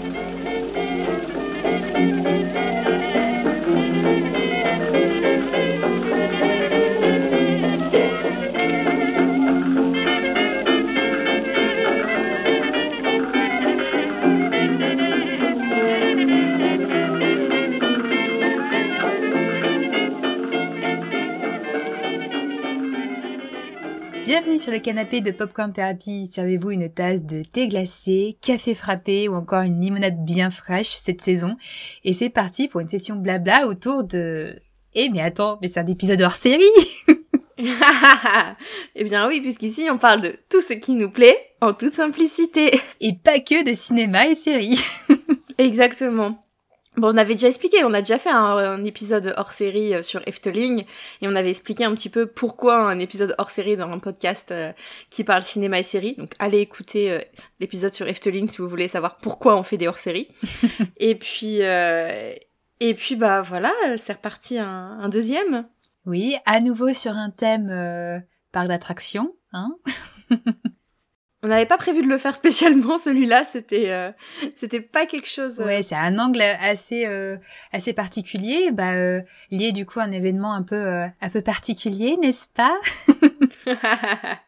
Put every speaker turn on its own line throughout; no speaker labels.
Música sur le canapé de Popcorn Therapy. Servez-vous une tasse de thé glacé, café frappé ou encore une limonade bien fraîche cette saison. Et c'est parti pour une session blabla autour de... Eh mais attends, mais c'est un épisode hors série
Eh bien oui, puisqu'ici on parle de tout ce qui nous plaît en toute simplicité.
Et pas que de cinéma et séries.
Exactement. Bon, on avait déjà expliqué, on a déjà fait un, épisode hors série euh, sur Efteling et on avait expliqué un petit peu pourquoi un épisode hors série dans un podcast euh, qui parle cinéma et série. Donc allez écouter euh, l'épisode sur Efteling si vous voulez savoir pourquoi on fait des hors séries. et puis et puis bah voilà, c'est reparti un, un, deuxième.
Oui, à nouveau sur un thème parc d'attraction, hein.
On n'avait pas prévu de le faire spécialement celui-là, c'était euh, c'était pas quelque chose.
Euh, ouais, c'est un angle assez euh, assez particulier, bah euh, lié du coup à un événement un peu un peu particulier, n'est-ce pas?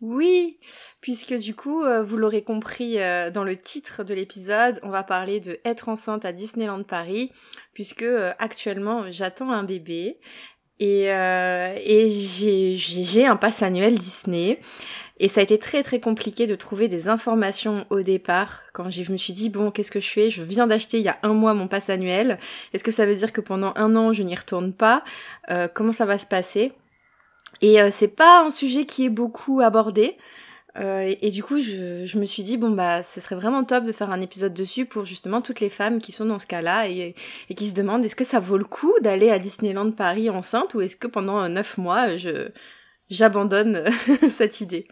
Oui, puisque du coup, vous l'aurez compris dans le titre de l'épisode, on va parler de être enceinte à Disneyland Paris, puisque actuellement j'attends un bébé et et j'ai j'ai un pass annuel Disney. Et ça a été très très compliqué de trouver des informations au départ. Quand je me suis dit, bon, qu'est-ce que je fais? Je viens d'acheter il y a un mois mon pass annuel. Est-ce que ça veut dire que pendant un an, je n'y retourne pas? Euh, Comment ça va se passer? Et euh, c'est pas un sujet qui est beaucoup abordé. Euh, et, du coup, je, je, me suis dit, bon, bah, ce serait vraiment top de faire un épisode dessus pour justement toutes les femmes qui sont dans ce cas-là et, et qui se demandent est-ce que ça vaut le coup d'aller à Disneyland Paris enceinte ou est-ce que pendant neuf mois, je j'abandonne cette idée?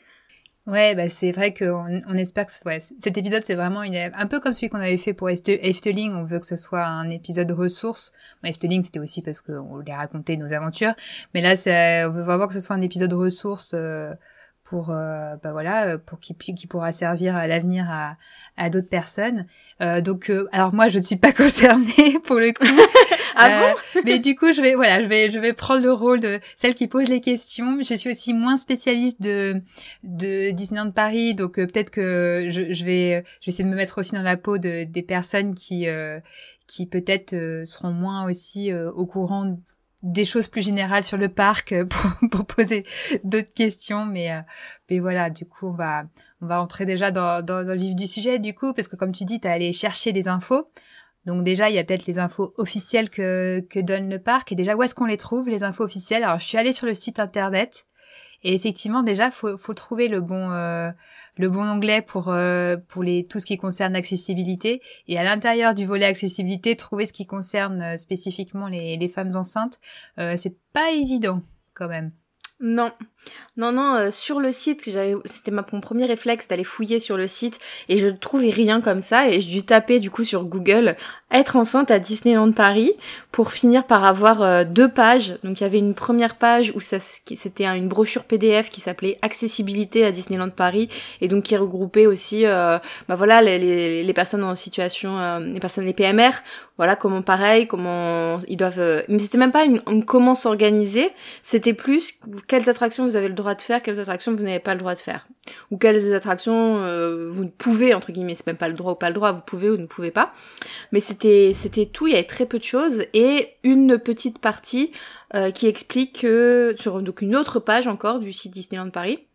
Ouais, bah c'est vrai qu'on on espère que ouais, cet épisode c'est vraiment un peu comme celui qu'on avait fait pour Efteling. On veut que ce soit un épisode ressource. Efteling c'était aussi parce qu'on voulait raconter nos aventures, mais là on veut vraiment que ce soit un épisode ressource euh, pour euh, bah voilà pour qui qui pourra servir à l'avenir à, à d'autres personnes. Euh, donc euh, alors moi je ne suis pas concernée pour le coup.
Ah bon
mais du coup je vais voilà je vais je vais prendre le rôle de celle qui pose les questions. Je suis aussi moins spécialiste de de Disneyland Paris donc peut-être que je, je vais je vais essayer de me mettre aussi dans la peau de des personnes qui qui peut-être seront moins aussi au courant des choses plus générales sur le parc euh, pour, pour poser d'autres questions mais euh, mais voilà du coup on va on va entrer déjà dans, dans, le vif du sujet du coup parce que comme tu dis tu as allé chercher des infos donc déjà il y a peut-être les infos officielles que que donne le parc et déjà où est-ce qu'on les trouve les infos officielles? Alors je suis allée sur le site internet et effectivement, déjà, faut, faut trouver le bon, euh, le bon onglet pour euh, pour les tout ce qui concerne l'accessibilité. Et à l'intérieur du volet accessibilité, trouver ce qui concerne euh, spécifiquement les, les femmes enceintes, c'est pas évident quand même.
Non, non, non. sur le site, c'était mon premier réflexe d'aller fouiller sur le site et je ne trouvais rien comme ça et je dû taper du coup sur Google être enceinte à Disneyland Paris pour finir par avoir euh, deux pages. Donc il y avait une première page où c'était une brochure PDF qui s'appelait accessibilité à Disneyland Paris et donc qui regroupait aussi euh, bah voilà les, personnes en situation euh, les personnes les PMR voilà comment pareil comment ils doivent mais c'était même pas une, comment s'organiser. C'était plus quelles attractions vous avez le droit de faire quelles attractions vous n'avez pas le droit de faire ou quelles attractions vous pouvez entre guillemets c'est même pas le droit ou pas le droit vous pouvez ou ne pouvez pas mais c'était c'était tout, il y avait très peu de choses et une petite partie euh, qui explique que sur une autre page encore du site Disneyland Paris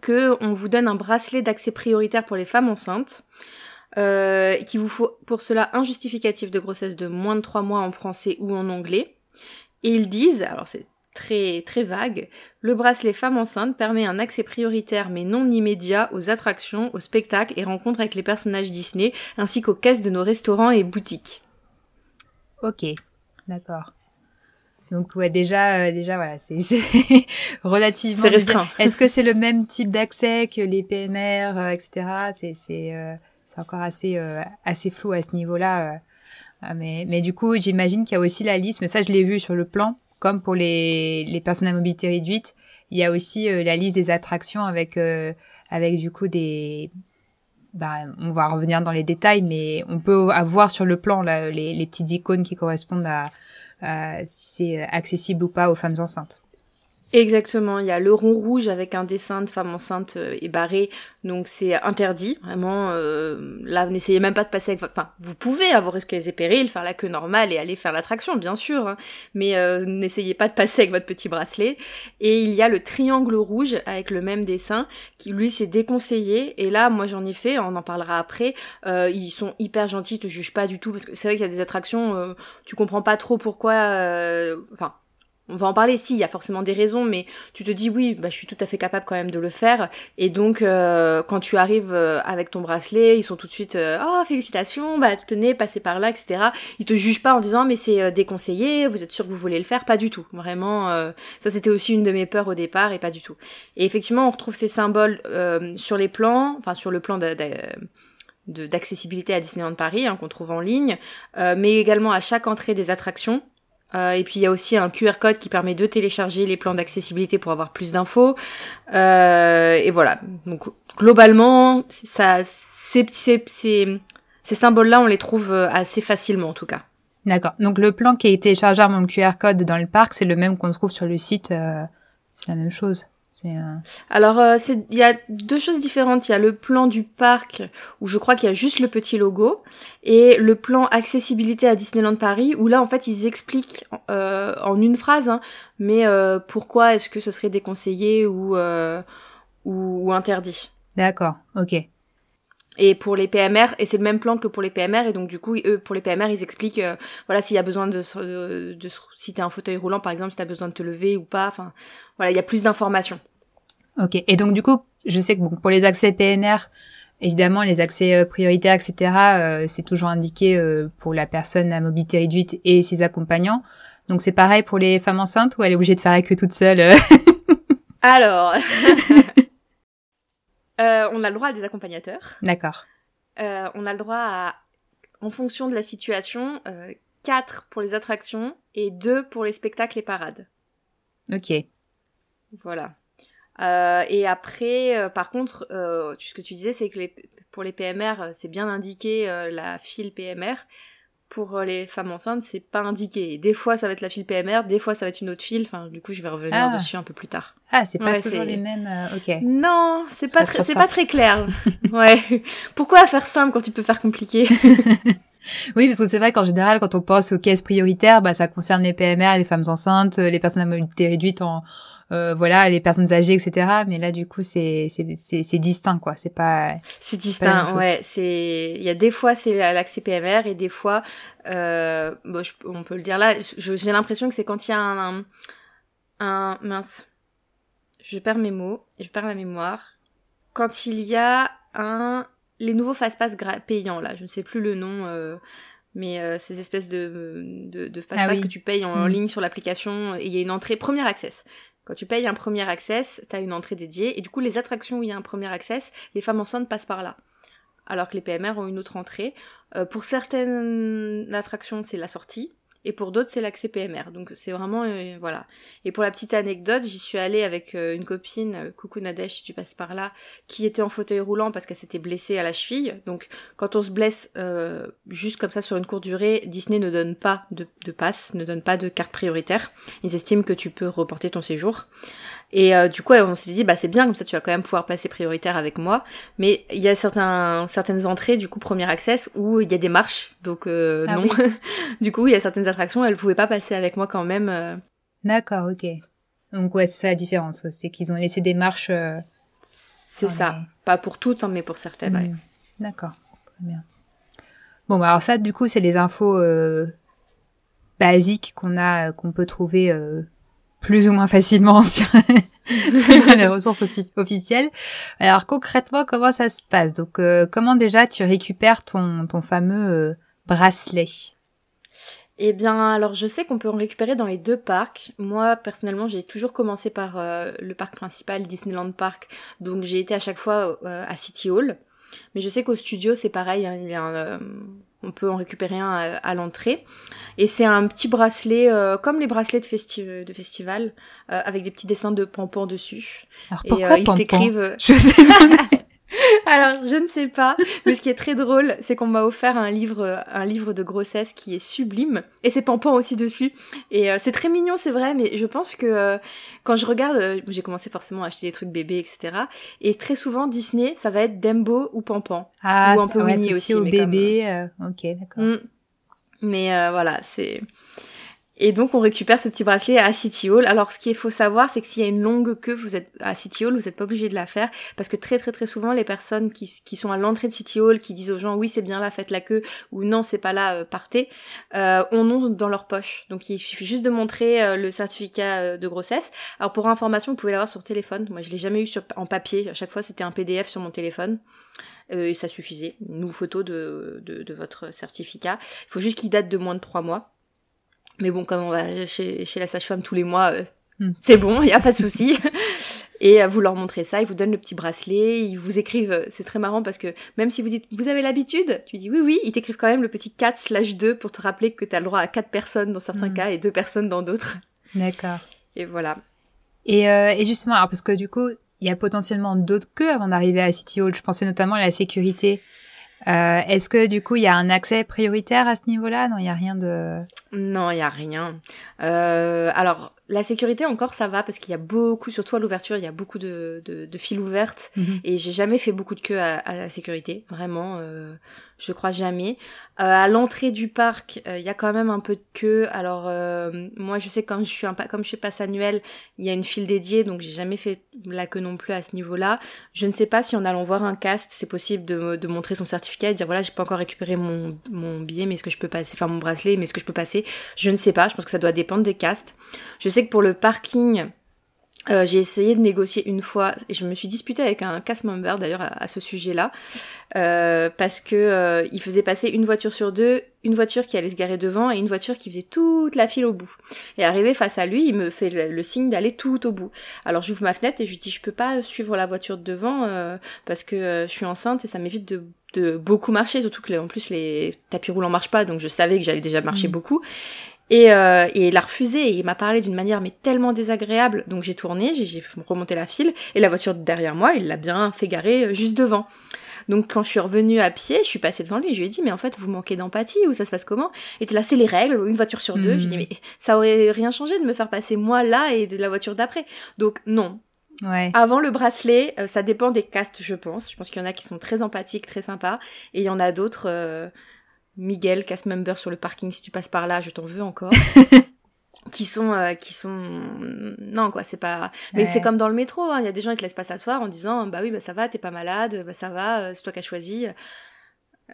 que on vous donne un bracelet d'accès prioritaire pour les femmes enceintes. Euh, qu'il vous faut pour cela un justificatif de grossesse de moins de 3 mois en français ou en anglais. Et ils disent, alors c'est très très vague, le bracelet femme enceinte permet un accès prioritaire mais non immédiat aux attractions, aux spectacles et rencontres avec les personnages Disney, ainsi qu'aux caisses de nos restaurants et boutiques.
Ok, d'accord. Donc ouais, déjà, euh, déjà voilà, c'est relativement.
C'est restreint.
Est-ce que c'est le même type d'accès que les PMR, euh, etc. C'est c'est euh, c'est encore assez assez flou à ce niveau-là. mais mais du coup, j'imagine qu'il y a aussi la liste. Mais ça, je l'ai vu sur le plan comme pour les, personnes à mobilité réduite, il y a aussi euh, la liste des attractions avec euh, avec du coup des bah, on va revenir dans les détails, mais on peut avoir sur le plan là, les, les petites icônes qui correspondent à si c'est accessible ou pas aux femmes enceintes.
Exactement, il y a le rond rouge avec un dessin de femme enceinte euh, et barré, donc c'est interdit, vraiment, euh, là n'essayez même pas de passer avec. Enfin, vous pouvez avoir risqué les périls, faire la queue normale et aller faire l'attraction, bien sûr, hein, mais euh, n'essayez pas de passer avec votre petit bracelet. Et il y a le triangle rouge avec le même dessin, qui lui c'est déconseillé, et là moi j'en ai fait, on en parlera après, euh, ils sont hyper gentils, ils te jugent pas du tout, parce que c'est vrai qu'il y a des attractions, euh, tu comprends pas trop pourquoi... Enfin, on va en parler si, il y a forcément des raisons, mais tu te dis oui, bah, je suis tout à fait capable quand même de le faire. Et donc, euh, quand tu arrives euh, avec ton bracelet, ils sont tout de suite, euh, oh félicitations, bah tenez, passez par là, etc. Ils te jugent pas en disant mais c'est déconseillé, vous êtes sûr que vous voulez le faire, pas du tout. Vraiment, ça c'était aussi une de mes peurs au départ et pas du tout. Et effectivement, on retrouve ces symboles sur les plans, enfin sur le plan d'accessibilité à Disneyland Paris hein, qu'on trouve en ligne, mais également à chaque entrée des attractions. Euh, et puis il y a aussi un QR code qui permet de télécharger les plans d'accessibilité pour avoir plus d'infos. Euh, et voilà. Donc globalement, ça, ces, ces, ces, ces symboles-là, on les trouve euh, assez facilement en tout cas.
D'accord. Donc le plan qui a été téléchargé mon QR code dans le parc, c'est le même qu'on trouve sur le site. Euh, c'est la même chose.
Alors, euh, il y a deux choses différentes. Il y a le plan du parc où je crois qu'il y a juste le petit logo et le plan accessibilité à Disneyland Paris où là, en fait, ils expliquent euh, en une phrase, hein, mais euh, pourquoi est-ce que ce serait déconseillé ou, ou, interdit.
D'accord, ok.
Et pour les PMR, et c'est le même plan que pour les PMR, et donc du coup, eux, pour les PMR, ils expliquent, voilà, s'il y a besoin de, de, de, si t'as un fauteuil roulant, par exemple, si t'as besoin de te lever ou pas, enfin, voilà, il y a plus d'informations.
Ok. Et donc du coup, je sais que bon, pour les accès PMR, évidemment, les accès euh, prioritaires, etc., euh, c'est toujours indiqué euh, pour la personne à mobilité réduite et ses accompagnants. Donc c'est pareil pour les femmes enceintes ou elle est obligée de faire la queue toute seule
Alors, on a le droit à des accompagnateurs.
D'accord.
on a le droit à, en fonction de la situation, quatre pour les attractions et deux pour les spectacles et parades.
Ok.
Voilà. Euh, et après, euh, par contre, euh, ce que tu disais, c'est que les, pour les PMR, c'est bien indiqué la file PMR. Pour les femmes enceintes, c'est pas indiqué. Des fois, ça va être la file PMR, des fois, ça va être une autre file. Enfin, du coup, je vais revenir ah. dessus un peu plus tard.
Ah, c'est pas toujours les mêmes. ok.
Non, c'est pas c'est pas très clair. ouais. Pourquoi faire simple quand tu peux faire compliqué?
Oui, parce que c'est vrai qu'en général, quand on pense aux caisses prioritaires, bah, ça concerne les PMR, les femmes enceintes, les personnes à mobilité réduite en, euh, voilà, les personnes âgées, etc. Mais là, du coup, c'est c'est c'est distinct, quoi. C'est pas.
C'est distinct, ouais. C'est il y a des fois c'est l'accès PMR et des fois, euh, bon, on peut le dire là. J'ai l'impression que c'est quand il y a un, un, mince. Je perds mes mots je perds la mémoire. Quand il y a un les nouveaux fast-pass payants là, je ne sais plus le nom. Euh, mais euh, ces espèces de, de, de fast-pass ah que tu payes en, mm. ligne sur l'application, il y a une entrée première access. Quand tu payes un premier access, tu as une entrée dédiée, et du coup, les attractions où il y a un premier access, les femmes enceintes passent par là. Alors que les PMR ont une autre entrée. Euh, pour certaines attractions, c'est la sortie et pour d'autres c'est l'accès PMR. Donc c'est vraiment euh, voilà. Et pour la petite anecdote, j'y suis allée avec euh, une copine, euh, coucou Nadège si tu passes par là, qui était en fauteuil roulant parce qu'elle s'était blessée à la cheville. Donc quand on se blesse juste comme ça sur une courte durée, Disney ne donne pas de, de passe, ne donne pas de carte prioritaire. Ils estiment que tu peux reporter ton séjour. Et euh, du coup, on s'est dit, bah c'est bien, comme ça tu vas quand même pouvoir passer prioritaire avec moi. Mais il y a certains, certaines entrées, du coup, premier access, où il y a des marches, donc euh, ah non. du coup, il y a certaines attractions, elles pouvaient pas passer avec moi quand même. Euh.
D'accord, ok. Donc ouais, c'est ça la différence, c'est qu'ils ont laissé des marches.
c'est ça, pas pour toutes, hein, mais pour certaines.
Hmm. D'accord, très bien. Bon, bah, alors ça, du coup, c'est les infos basiques qu'on a, qu'on peut trouver plus ou moins facilement sur les ressources aussi officielles. Alors concrètement, comment ça se passe? Donc euh, comment déjà tu récupères ton, ton fameux euh, bracelet?
Eh bien, alors je sais qu'on peut en récupérer dans les deux parcs. Moi, personnellement, j'ai toujours commencé par euh, le parc principal, Disneyland Park. Donc j'ai été à chaque fois à City Hall. Mais je sais qu'au studio, c'est pareil. Hein, il y a un, on peut en récupérer un à, l'entrée. Et c'est un petit bracelet, euh, comme les bracelets de, de festival, euh, avec des petits dessins de pompons dessus.
Alors pourquoi
et, euh, ils
Je sais
Alors, je ne sais pas. Mais ce qui est très drôle, c'est qu'on m'a offert un livre, un livre de grossesse qui est sublime. Et c'est Pampan aussi dessus. Et euh, c'est très mignon, c'est vrai, mais je pense que euh, quand je regarde, euh, j'ai commencé forcément à acheter des trucs bébés, etc. Et très souvent, Disney, ça va être Dembo ou Pampan.
Ah, ou un peu Winnie aussi. au bébé. ok, d'accord. Mm.
Mais voilà, c'est... Et donc on récupère ce petit bracelet à City Hall. Alors ce qu'il faut savoir, c'est que s'il y a une longue queue, vous êtes à City Hall, vous n'êtes pas obligé de la faire parce que très très très souvent les personnes qui, sont à l'entrée de City Hall, qui disent aux gens oui c'est bien là, faites la queue ou non c'est pas là, euh, partez, euh, ont non dans leur poche. Donc il suffit juste de montrer euh, le certificat euh, de grossesse. Alors pour information, vous pouvez l'avoir sur téléphone. Moi je l'ai jamais eu en papier. À chaque fois c'était un PDF sur mon téléphone. et ça suffisait. Une photo de, de, de votre certificat. Il faut juste qu'il date de moins de trois mois. Mais bon, comme on va chez, chez la sage-femme tous les mois, euh, hmm. c'est bon, il n'y a pas de souci. et vous leur montrez ça, ils vous donnent le petit bracelet, ils vous écrivent, euh, c'est très marrant parce que même si vous dites, vous avez l'habitude, tu dis oui, oui, ils t'écrivent quand même le petit 4 slash 2 pour te rappeler que tu as le droit à 4 personnes dans certains hmm. cas et 2 personnes dans d'autres.
D'accord.
Et voilà.
Et, euh, et justement, alors parce que du coup, il y a potentiellement d'autres queues avant d'arriver à City Hall. Je pensais notamment à la sécurité. Euh, Est-ce que du coup il y a un accès prioritaire à ce niveau-là? Non, il y a rien de.
Non, il y a rien. Euh, alors la sécurité encore ça va parce qu'il y a beaucoup, surtout à l'ouverture, il y a beaucoup de, de, de files ouvertes mhm. et j'ai jamais fait beaucoup de queue à, à la sécurité, vraiment. Euh, je crois jamais. Euh, à l'entrée du parc, euh, il y a quand même un peu de queue. Alors euh, moi, je sais quand je suis un comme je suis passe annuel, il y a une file dédiée, donc j'ai jamais fait la queue non plus à ce niveau-là. Je ne sais pas si en allant voir un cast, c'est possible de, montrer son certificat et dire voilà, j'ai pas encore récupéré mon, mon billet, mais est-ce que je peux passer, enfin mon bracelet, mais est-ce que je peux passer? Je ne sais pas. Je pense que ça doit dépendre des castes. Je sais que pour le parking, euh, j'ai essayé de négocier une fois et je me suis disputée avec un cast member d'ailleurs à, ce sujet-là euh, parce que euh, il faisait passer une voiture sur deux, une voiture qui allait se garer devant et une voiture qui faisait toute la file au bout. Et arrivé face à lui, il me fait le, signe d'aller tout au bout. Alors j'ouvre ma fenêtre et je lui dis je peux pas suivre la voiture de devant parce que je suis enceinte et ça m'évite de de beaucoup marcher, surtout que en plus les tapis roulants marchent pas, donc je savais que j'allais déjà marcher mmh. beaucoup. Et, euh, et il a refusé et il m'a parlé d'une manière mais tellement désagréable. Donc j'ai tourné, j'ai remonté la file et la voiture derrière moi, il l'a bien fait garer euh, juste devant. Donc quand je suis revenue à pied, je suis passée devant lui et je lui ai dit mais en fait vous manquez d'empathie ou ça se passe comment? Et là c'est les règles, une voiture sur deux. Je lui ai dit hmm. mais ça aurait rien changé de me faire passer moi là et de la voiture d'après. Donc non.
Ouais.
Avant le bracelet, euh, ça dépend des castes je pense. Je pense qu'il y en a qui sont très empathiques, très sympas et il y en a d'autres euh, Miguel, cast member sur le parking, si tu passes par là, je t'en veux encore. qui sont euh, qui sont non quoi c'est pas mais c'est comme dans le métro hein. il y a des gens qui te laissent pas s'asseoir en disant bah oui bah ça va t'es pas malade bah ça va euh, c'est toi qui as choisi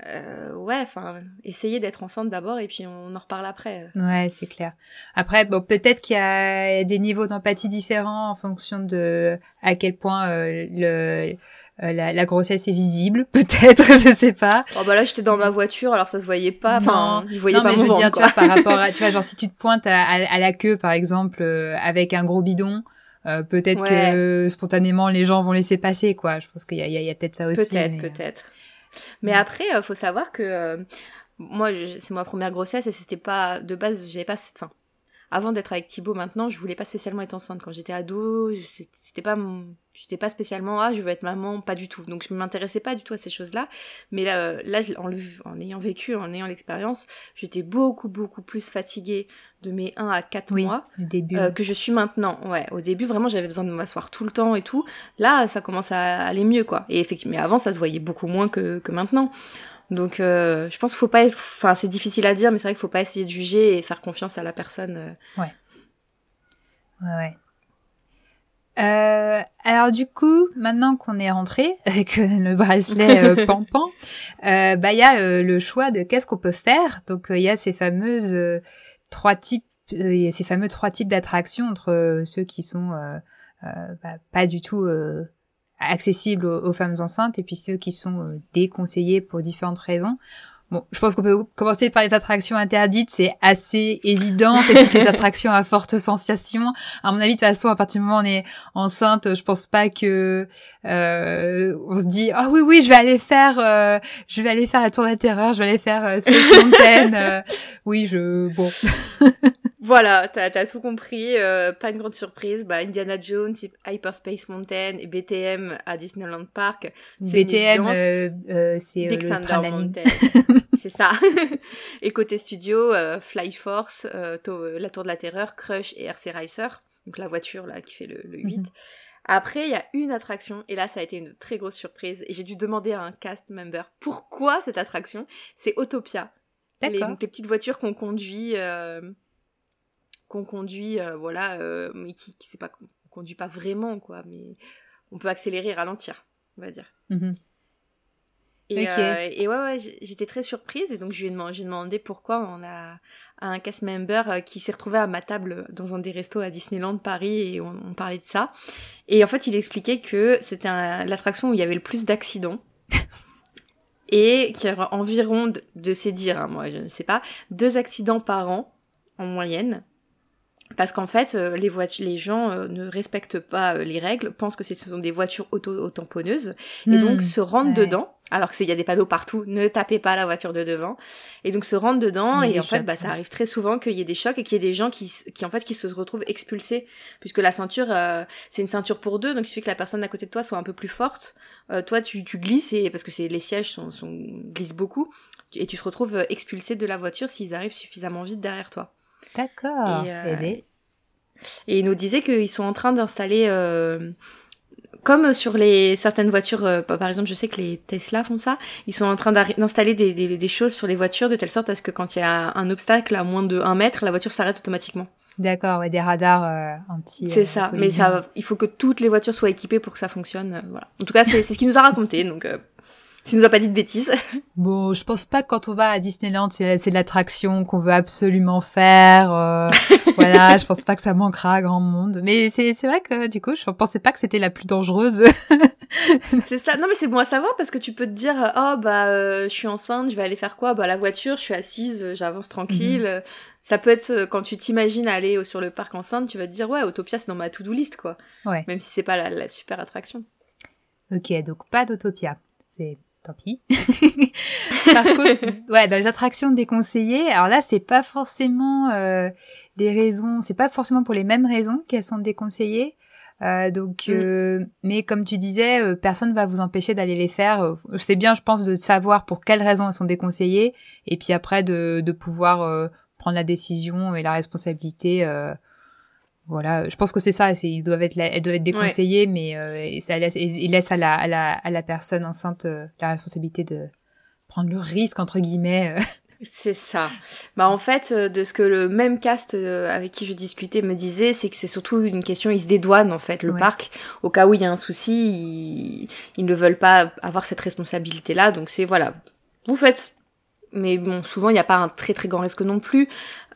euh, ouais enfin essayez d'être enceinte d'abord et puis on en reparle après
ouais c'est clair après bon peut-être qu'il y a des niveaux d'empathie différents en fonction de à quel point le euh, la, la, grossesse est visible, peut-être, je sais pas.
Oh bah là, j'étais dans ma voiture, alors ça se voyait pas. Enfin,
non, ils voyaient non, mais je veux dire, tu vois, par rapport à, tu vois, genre si tu te pointes à, à, la queue, par exemple, euh, avec un gros bidon, euh, peut-être que spontanément les gens vont laisser passer, quoi. Je pense qu'il y a, y a, peut-être ça aussi.
Peut-être, peut-être. Mais après, faut savoir que moi, c'est ma première grossesse et c'était pas de base, j'avais pas, enfin, avant d'être avec Thibaut maintenant, je voulais pas spécialement être enceinte. Quand j'étais ado, c'était pas mon, j'étais pas spécialement ah je veux être maman, pas du tout. Donc je m'intéressais pas du tout à ces choses-là. Mais là, là en, en ayant vécu, en ayant l'expérience, j'étais beaucoup beaucoup plus fatiguée de mes 1 à 4 mois
début.
Euh, que je suis maintenant. Ouais, au début vraiment j'avais besoin de m'asseoir tout le temps et tout. Là, ça commence à aller mieux quoi. Et effectivement, mais avant ça se voyait beaucoup moins que, que maintenant. Donc, euh, je pense qu'il faut pas. Enfin, c'est difficile à dire, mais c'est vrai qu'il faut pas essayer de juger et faire confiance à la personne.
Euh. Ouais. Ouais, ouais. Euh, alors du coup, maintenant qu'on est rentré avec euh, le bracelet euh, Pampan, euh, bah il y a le choix de qu'est-ce qu'on peut faire. Donc il y a ces fameuses trois types, il y a ces fameux trois types d'attractions entre ceux qui sont bah, pas du tout accessibles aux, femmes enceintes et puis ceux qui sont euh, déconseillés pour différentes raisons. Bon, je pense qu'on peut commencer par les attractions interdites, c'est assez évident, c'est toutes les attractions à forte sensation. À mon avis, de toute façon, à partir du moment où on est enceinte, je pense pas que euh, on se dit ah oui oui, je vais aller faire, euh, je vais aller faire la tour de la terreur, je vais aller faire euh, Space Mountain. oui, je bon.
Voilà, t'as as tout compris. Euh, pas une grande surprise. Bah, Indiana Jones, Hyperspace Mountain et BTM à Disneyland Park.
BTM, euh, euh, c'est
Big
le
Thunder Mountain. c'est ça. et côté studio, Fly Force, la Tour de la Terreur, Crush et RC Racer. Donc la voiture là qui fait le, 8. Mhm. Après, il y a une attraction, et là, ça a été une très grosse surprise. Et j'ai dû demander à un cast member pourquoi cette attraction. C'est Autopia. Les, donc les petites voitures qu'on conduit qu'on conduit, euh, voilà, euh, mais qui, qui c'est pas qu'on conduit pas vraiment, quoi, mais on peut accélérer et ralentir, on va dire. Mhm. Et, euh, et, ouais, ouais j'étais très surprise et donc je lui ai demandé, demandé pourquoi on a un cast member qui s'est retrouvé à ma table dans un des restos à Disneyland Paris et on, parlait de ça. Et en fait, il expliquait que c'était l'attraction où il y avait le plus d'accidents. et qu'il y avait environ, de, de ses dires, hein, moi je ne sais pas, deux accidents par an en moyenne. Parce qu'en fait, euh, les, voitures, les gens euh, ne respectent pas euh, les règles, pensent que ce sont des voitures auto-tamponneuses, et donc hmm. se rendent dedans, alors qu'il y a des panneaux partout, ne tapez pas la voiture de devant, et donc se rendent dedans, et en fait, bah, ça arrive très souvent qu'il y ait des chocs et qu'il y ait des gens qui, qui, en fait, qui se retrouvent expulsés, puisque la ceinture, c'est une ceinture pour deux, donc il suffit que la personne à côté de toi soit un peu plus forte, toi, tu, tu glisses, et, parce que les sièges sont, sont, glissent beaucoup, et tu te retrouves expulsé de la voiture s'ils arrivent suffisamment vite derrière toi.
D'accord. Et, euh,
et, il nous disait qu'ils sont en train d'installer, euh, comme sur les certaines voitures, euh, par exemple, je sais que les Tesla font ça, ils sont en train d'installer des, des, choses sur les voitures de telle sorte à ce que quand il y a un obstacle à moins de 1 mètre, la voiture s'arrête automatiquement.
D'accord, ouais, des radars anti.
C'est ça, mais ça, il faut que toutes les voitures soient équipées pour que ça fonctionne. voilà. En tout cas, c'est ce qu'il nous a raconté, donc tu nous as pas dit de bêtises.
Bon, je pense pas que quand on va à Disneyland, c'est l'attraction qu'on veut absolument faire. Euh, voilà, je pense pas que ça manquera à grand monde. Mais c'est vrai que du coup, je pensais pas que c'était la plus dangereuse.
c'est ça. Non, mais c'est bon à savoir parce que tu peux te dire, oh bah, euh, je suis enceinte, je vais aller faire quoi? Bah la voiture, je suis assise, euh, j'avance tranquille. Mhm. Ça peut être quand tu t'imagines aller sur le parc enceinte, tu vas te dire ouais, Autopia c'est dans ma to-do list quoi. Ouais. Même si c'est pas la, la super attraction.
Ok, donc pas d'Autopia. C'est tant pis. Par contre, ouais, dans les attractions déconseillées, alors là, c'est pas forcément euh, des raisons, c'est pas forcément pour les mêmes raisons qu'elles sont déconseillées. Euh, donc, mm. euh, mais comme tu disais, euh, personne va vous empêcher d'aller les faire. C'est bien, je pense, de savoir pour quelles raisons elles sont déconseillées, et puis après de, de pouvoir prendre la décision et la responsabilité voilà, je pense que c'est ça. C'est, ils doivent être, elles doivent être déconseillées, mais euh, ça laisse, ils laissent à la, à la, à la personne enceinte euh, la responsabilité de prendre le risque entre guillemets. Euh.
C'est ça. Bah en fait, de ce que le même cast avec qui je discutais me disait, c'est que c'est surtout une question, ils se dédouanent en fait le parc au cas où il y a un souci, ils, ils ne veulent pas avoir cette responsabilité-là. Donc c'est voilà, vous faites mais bon, souvent il n'y a pas un très très grand risque non plus.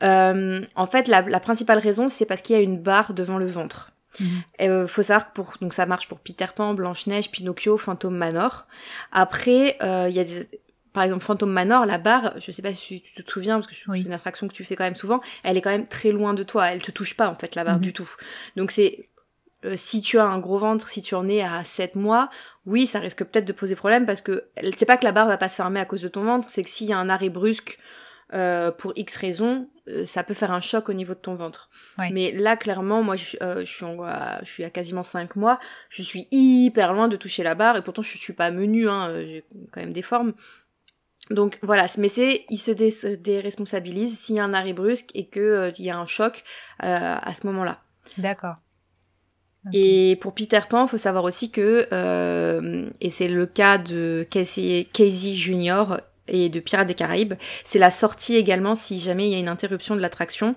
Euh, en fait, la, principale raison, c'est parce qu'il y a une barre devant le ventre. Il mhm. euh, faut savoir pour donc ça marche pour Peter Pan, Blanche Neige, Pinocchio, Phantom Manor. Après, euh, il y a des par exemple Phantom Manor, la barre, je sais pas si tu te souviens parce que c'est une attraction que tu fais quand même souvent, elle est quand même très loin de toi, elle te touche pas en fait la barre mhm. du tout. Donc c'est euh, si tu as un gros ventre, si tu en es à 7 mois, oui, ça risque peut-être de poser problème parce que c'est pas que la barre va pas se fermer à cause de ton ventre, c'est que s'il y a un arrêt brusque euh, pour X raisons, euh, ça peut faire un choc au niveau de ton ventre. Mais là, clairement, moi, je, je, suis je suis à quasiment 5 mois, je suis hyper loin de toucher la barre et pourtant je suis pas menue, hein, j'ai quand même des formes. Donc voilà, mais c'est, il se déresponsabilise s'il y a un arrêt brusque et qu'il il y a un choc à ce moment-là.
D'accord.
Et pour Peter Pan, il faut savoir aussi que, euh, et c'est le cas de Casey, Casey Junior et de Pirates des Caraïbes, c'est la sortie également si jamais il y a une interruption de l'attraction.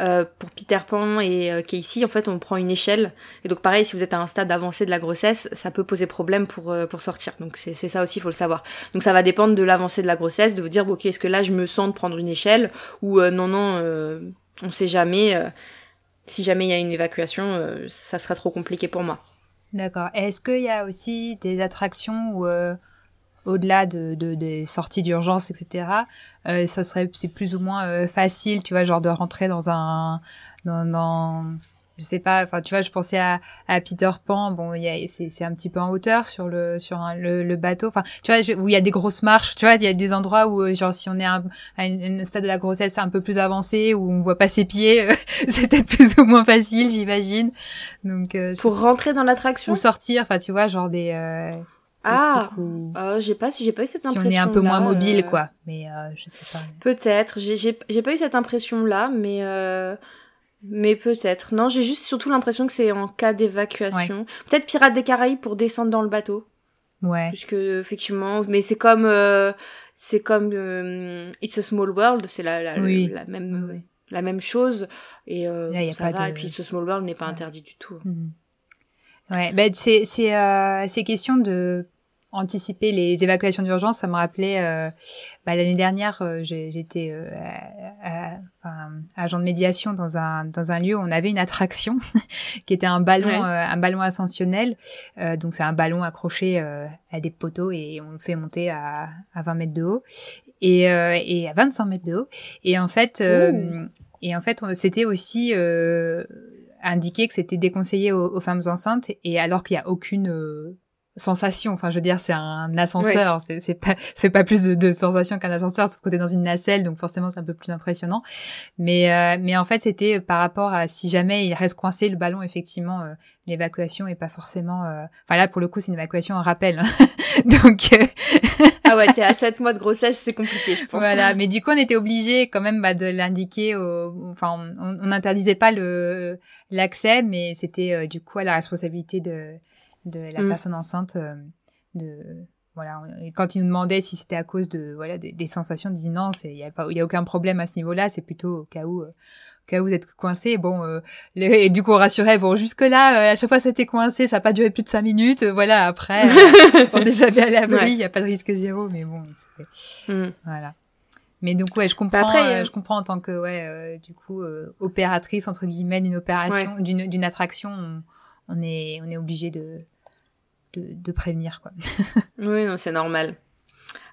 Euh, pour Peter Pan et euh, Casey, en fait, on prend une échelle. Et donc pareil, si vous êtes à un stade avancé de la grossesse, ça peut poser problème pour, euh, pour sortir. Donc c'est ça aussi, il faut le savoir. Donc ça va dépendre de l'avancée de la grossesse, de vous dire, ok, est-ce que là je me sens de prendre une échelle ou non, non, on sait jamais si jamais il y a une évacuation, euh, ça sera trop compliqué pour moi.
D'accord. Est-ce qu'il y a aussi des attractions où, euh, au-delà de, des sorties d'urgence, etc., euh, ça serait c'est plus ou moins facile, tu vois, genre de rentrer dans un dans, je sais pas enfin tu vois je pensais à, à Peter Pan bon il y a c'est c'est un petit peu en hauteur sur le sur un, le, le bateau enfin tu vois où il y a des grosses marches tu vois il y a des endroits où genre si on est à, un, stade de la grossesse un peu plus avancé où on voit pas ses pieds c'est peut-être plus ou moins facile j'imagine donc euh,
pour rentrer dans l'attraction?
Ou sortir enfin tu vois genre des
ah, euh, j'ai pas, j'ai pas eu cette
si
impression.
Si on est un peu moins mobile, euh, quoi. Mais euh, je sais pas.
Peut-être. J'ai, j'ai, pas eu cette impression-là, mais euh, mais peut-être. Non, j'ai juste surtout l'impression que c'est en cas d'évacuation. Peut-être Pirates des Caraïbes pour descendre dans le bateau.
Ouais.
Puisque effectivement, mais c'est comme euh, c'est comme It's a Small World, c'est la la, la même la même chose et ça va. Et puis It's a Small World n'est pas interdit du tout.
Mhm. Ouais, ben c'est c'est euh, c'est question de anticiper les évacuations d'urgence, ça me rappelait euh, bah, l'année dernière, euh, j'étais euh, agent de médiation dans un dans un lieu où on avait une attraction qui était un ballon un ballon ascensionnel. donc c'est un ballon accroché à des poteaux et on le fait monter à, à 20 mètres de haut et et à 25 mètres de haut. Et en fait et en fait c'était aussi indiqué que c'était déconseillé aux, femmes enceintes et alors qu'il y a aucune sensation. Enfin, je veux dire, c'est un ascenseur. C'est pas, fait pas plus de, de sensation qu'un ascenseur, sauf que t'es dans une nacelle, donc forcément c'est un peu plus impressionnant. Mais, euh, mais en fait, c'était par rapport à si jamais il reste coincé le ballon, effectivement, euh, l'évacuation est pas forcément. Euh... Enfin là, pour le coup, c'est une évacuation en rappel. donc. Euh,
ah ouais, t'es à 7 mois de grossesse, c'est compliqué, je pense.
Voilà, mais du coup, on était obligé quand même bah, de l'indiquer. Au... Enfin, on n'interdisait pas le l'accès, mais c'était euh, du coup à la responsabilité de de la mm. personne enceinte euh, de voilà. Et quand il nous demandait si c'était à cause de voilà des, sensations il dit non il y a pas il y a aucun problème à ce niveau-là c'est plutôt au cas où euh, au cas où vous êtes coincé. Bon euh, et du coup on rassurait bon jusque là à chaque fois c'était coincé ça n'a pas duré plus de cinq minutes voilà après on est jamais à l'abri il n'y a pas de risque zéro mais bon mm. voilà. Mais donc ouais, je comprends, Après, je comprends en tant que ouais, du coup opératrice entre guillemets d'une opération, d'une d'une attraction, on, est on est obligé de de, prévenir quoi.
oui, non, c'est normal.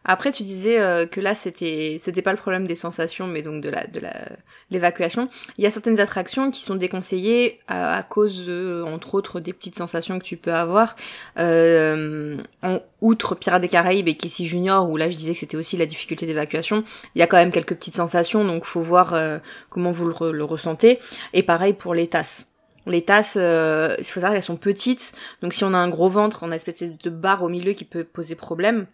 Après, tu disais euh, que là, c'était c'était pas le problème des sensations, mais donc de la de la l'évacuation. Il y a certaines attractions qui sont déconseillées à, cause, entre autres, des petites sensations que tu peux avoir. Euh, en outre Pirates des Caraïbes et Casey Junior, où là, je disais que c'était aussi la difficulté d'évacuation. Il y a quand même quelques petites sensations, donc faut voir euh, comment vous le, ressentez. Et pareil pour les tasses. Les tasses, euh, il faut savoir qu'elles sont petites, donc si on a un gros ventre, on a une espèce de barre au milieu qui peut poser problème.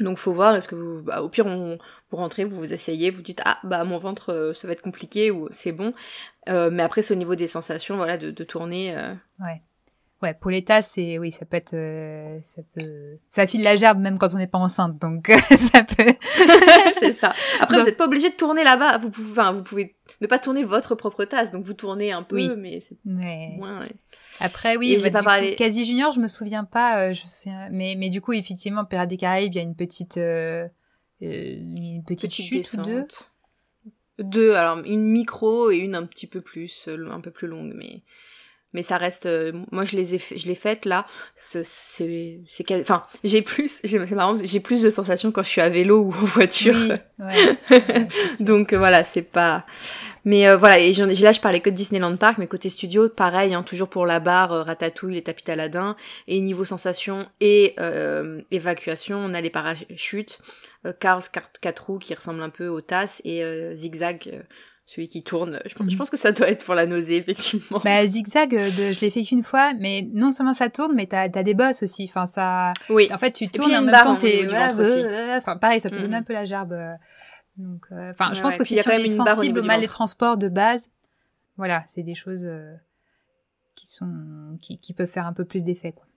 Donc faut voir, est-ce que vous, bah, au pire, on, vous rentrez, vous vous asseyez, vous dites ah bah mon ventre euh, ça va être compliqué ou c'est bon. Euh, mais après c'est au niveau des sensations, voilà, de, de tourner.
Ouais. Ouais, pour les tasses, c'est oui, ça peut être, euh, ça peut, ça file la gerbe même quand on n'est pas enceinte, donc ça peut.
c'est ça. Après, vous n'êtes pas obligé de tourner là-bas. Vous pouvez, enfin, vous pouvez ne pas tourner votre propre tasse, donc vous tournez un peu, mais c'est moins.
Après, oui, j'ai bah, pas parlé. Quasi Junior, je me souviens pas, euh, je sais, mais mais du coup, effectivement, Pirates des Caraïbes, il y a une petite, euh, une petite, chute ou deux.
Deux, alors une micro et une un petit peu plus, un peu plus longue, mais mais ça reste euh, moi je les ai je l'ai faites là c'est c'est enfin j'ai plus c'est marrant j'ai plus de sensations quand je suis à vélo ou en voiture. Ouais, donc euh, voilà c'est pas mais euh, voilà et là je parlais que de Disneyland Park mais côté studio pareil hein, toujours pour la barre Ratatouille les tapis Aladdin et niveau sensation et évacuation on a les parachutes Cars 4 roues qui ressemblent un peu aux tasses et Zigzag celui qui tourne. Je, mhm. pense que ça doit être pour la nausée, effectivement.
Bah, zigzag, euh, de, je l'ai fait qu'une fois, mais non seulement ça tourne, mais t'as as des bosses aussi. Enfin, ça.
Oui.
En fait, tu tournes en même temps, t'es. enfin, pareil, ça peut donner mhm. un peu la gerbe. Euh, donc, euh, enfin, je pense que si on est sensible au mal des transports de base, voilà, c'est des choses qui sont, qui, qui peuvent faire un peu plus d'effet, quoi.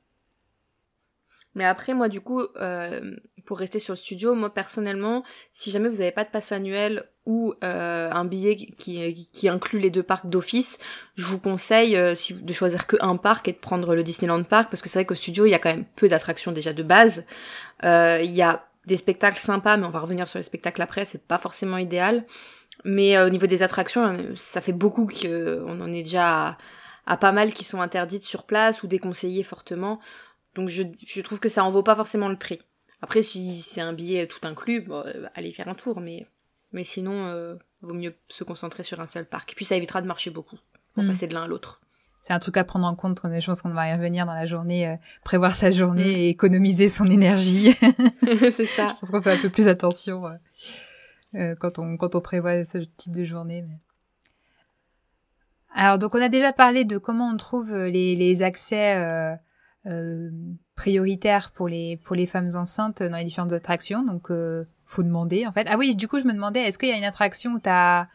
Mais après, moi, du coup, euh, pour rester sur le studio, moi, personnellement, si jamais vous n'avez pas de passe annuel ou euh, un billet qui, inclut les deux parcs d'office, je vous conseille euh, de choisir que un parc et de prendre le Disneyland Park, parce que c'est vrai qu'au studio, il y a quand même peu d'attractions déjà de base. Il y a des spectacles sympas, mais on va revenir sur les spectacles après, c'est pas forcément idéal. Mais au niveau des attractions, ça fait beaucoup qu'on en est déjà à pas mal qui sont interdites sur place ou déconseillées fortement. Donc je, je trouve que ça en vaut pas forcément le prix. Après, si c'est un billet tout inclus, bon, euh, allez faire un tour, mais, mais sinon, euh, vaut mieux se concentrer sur un seul parc. Et puis ça évitera de marcher beaucoup pour mm. passer de l'un à l'autre.
c'est un truc à prendre en compte, mais je pense qu'on va y revenir dans la journée, euh, prévoir sa journée mm. et économiser son énergie.
c'est ça.
je pense qu'on fait un peu plus attention euh, euh, quand, on, quand on prévoit ce type de journée. Alors, donc, on a déjà parlé de comment on trouve les, les accès prioritaires pour les, pour les femmes enceintes dans les différentes attractions. Donc, faut demander, en fait. Ah oui, du coup, je me demandais, est-ce qu'il y a une attraction où tu as